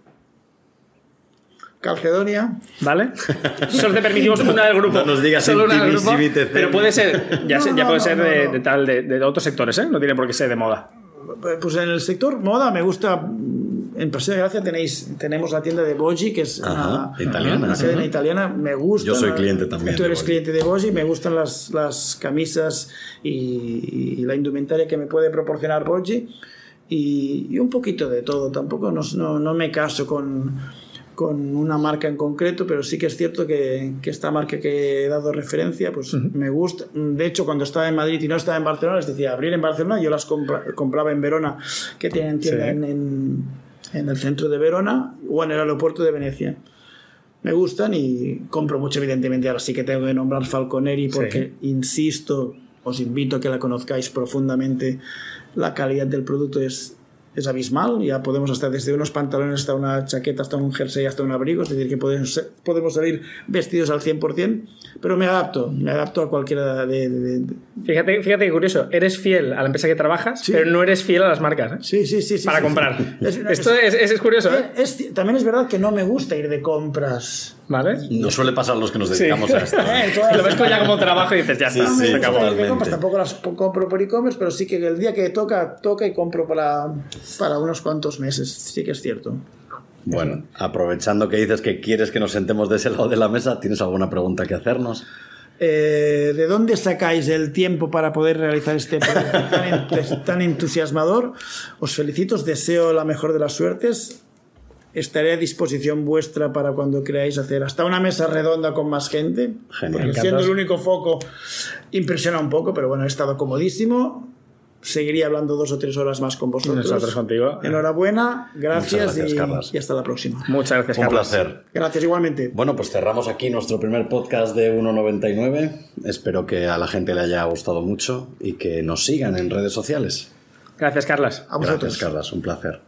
Calcedonia, ¿Vale? Solo te permitimos una del grupo. No nos digas Solo una del grupo. Pero puede ser, ya, No, sé- ya no, puede no, ser no, de, no. de tal, de, de otros sectores, ¿eh? No tiene por qué ser de moda. pues en el sector moda me gusta. En Paseo de Gracia tenéis, tenemos la tienda de Bogi, que es Ajá, una, italiana. una cadena italiana. Me gusta. Yo soy cliente también Tú eres cliente de Bogi. Me gustan las, las camisas y, y la indumentaria que me puede proporcionar Bogi. Y, y un poquito de todo. Tampoco no me caso con, con una marca en concreto, pero sí que es cierto que, que esta marca que he dado referencia, pues me gusta. De hecho, cuando estaba en Madrid y no estaba en Barcelona, les decía abrir en Barcelona, yo las compra- compraba en Verona, que tienen tienda Sí. en, en, en el centro de Verona o en el aeropuerto de Venecia. Me gustan y compro mucho, evidentemente. Ahora sí que tengo que nombrar Falconeri porque, insisto, os invito a que la conozcáis profundamente. La calidad del producto es, es abismal. Ya podemos hasta desde unos pantalones hasta una chaqueta, hasta un jersey, hasta un abrigo. Es decir, que podemos, podemos salir vestidos al 100%. Pero me adapto, me adapto a cualquiera de... de- de- Fíjate, fíjate qué curioso. Eres fiel a la empresa que trabajas, Sí. pero no eres fiel a las marcas. ¿eh? Sí, sí, sí. sí, Para sí, comprar. sí. Es- Esto es, es- es curioso, ¿eh? es- también es verdad que no me gusta ir de compras. ¿Vale? Nos suele pasar a los que nos Sí. dedicamos a esto. Eh, Lo ves como ya como trabajo y dices, ya Sí, está, sí, se acabó. compras, tampoco las compro por e-commerce, pero sí que el día que toca, toca y compro para, para unos cuantos meses. Sí que es cierto. Bueno, aprovechando que dices que quieres que nos sentemos de ese lado de la mesa, ¿tienes alguna pregunta que hacernos? Eh, ¿De dónde sacáis el tiempo para poder realizar este proyecto tan, ent- tan entusiasmador? Os felicito, os deseo la mejor de las suertes. Estaré a disposición vuestra para cuando queráis hacer hasta una mesa redonda con más gente. Genial. Siendo el único foco impresiona un poco, pero bueno, he estado comodísimo. Seguiría hablando dos o tres horas más con vosotros. Nosotros contigo. Enhorabuena, gracias, gracias, y- Carlos. y hasta la próxima. Muchas gracias, Un Carlos. placer. Gracias igualmente. Bueno, pues cerramos aquí nuestro primer podcast de 1.99. Espero que a la gente le haya gustado mucho y que nos sigan en redes sociales. Gracias, Carlos. A vosotros. Gracias, Carlas. Un placer.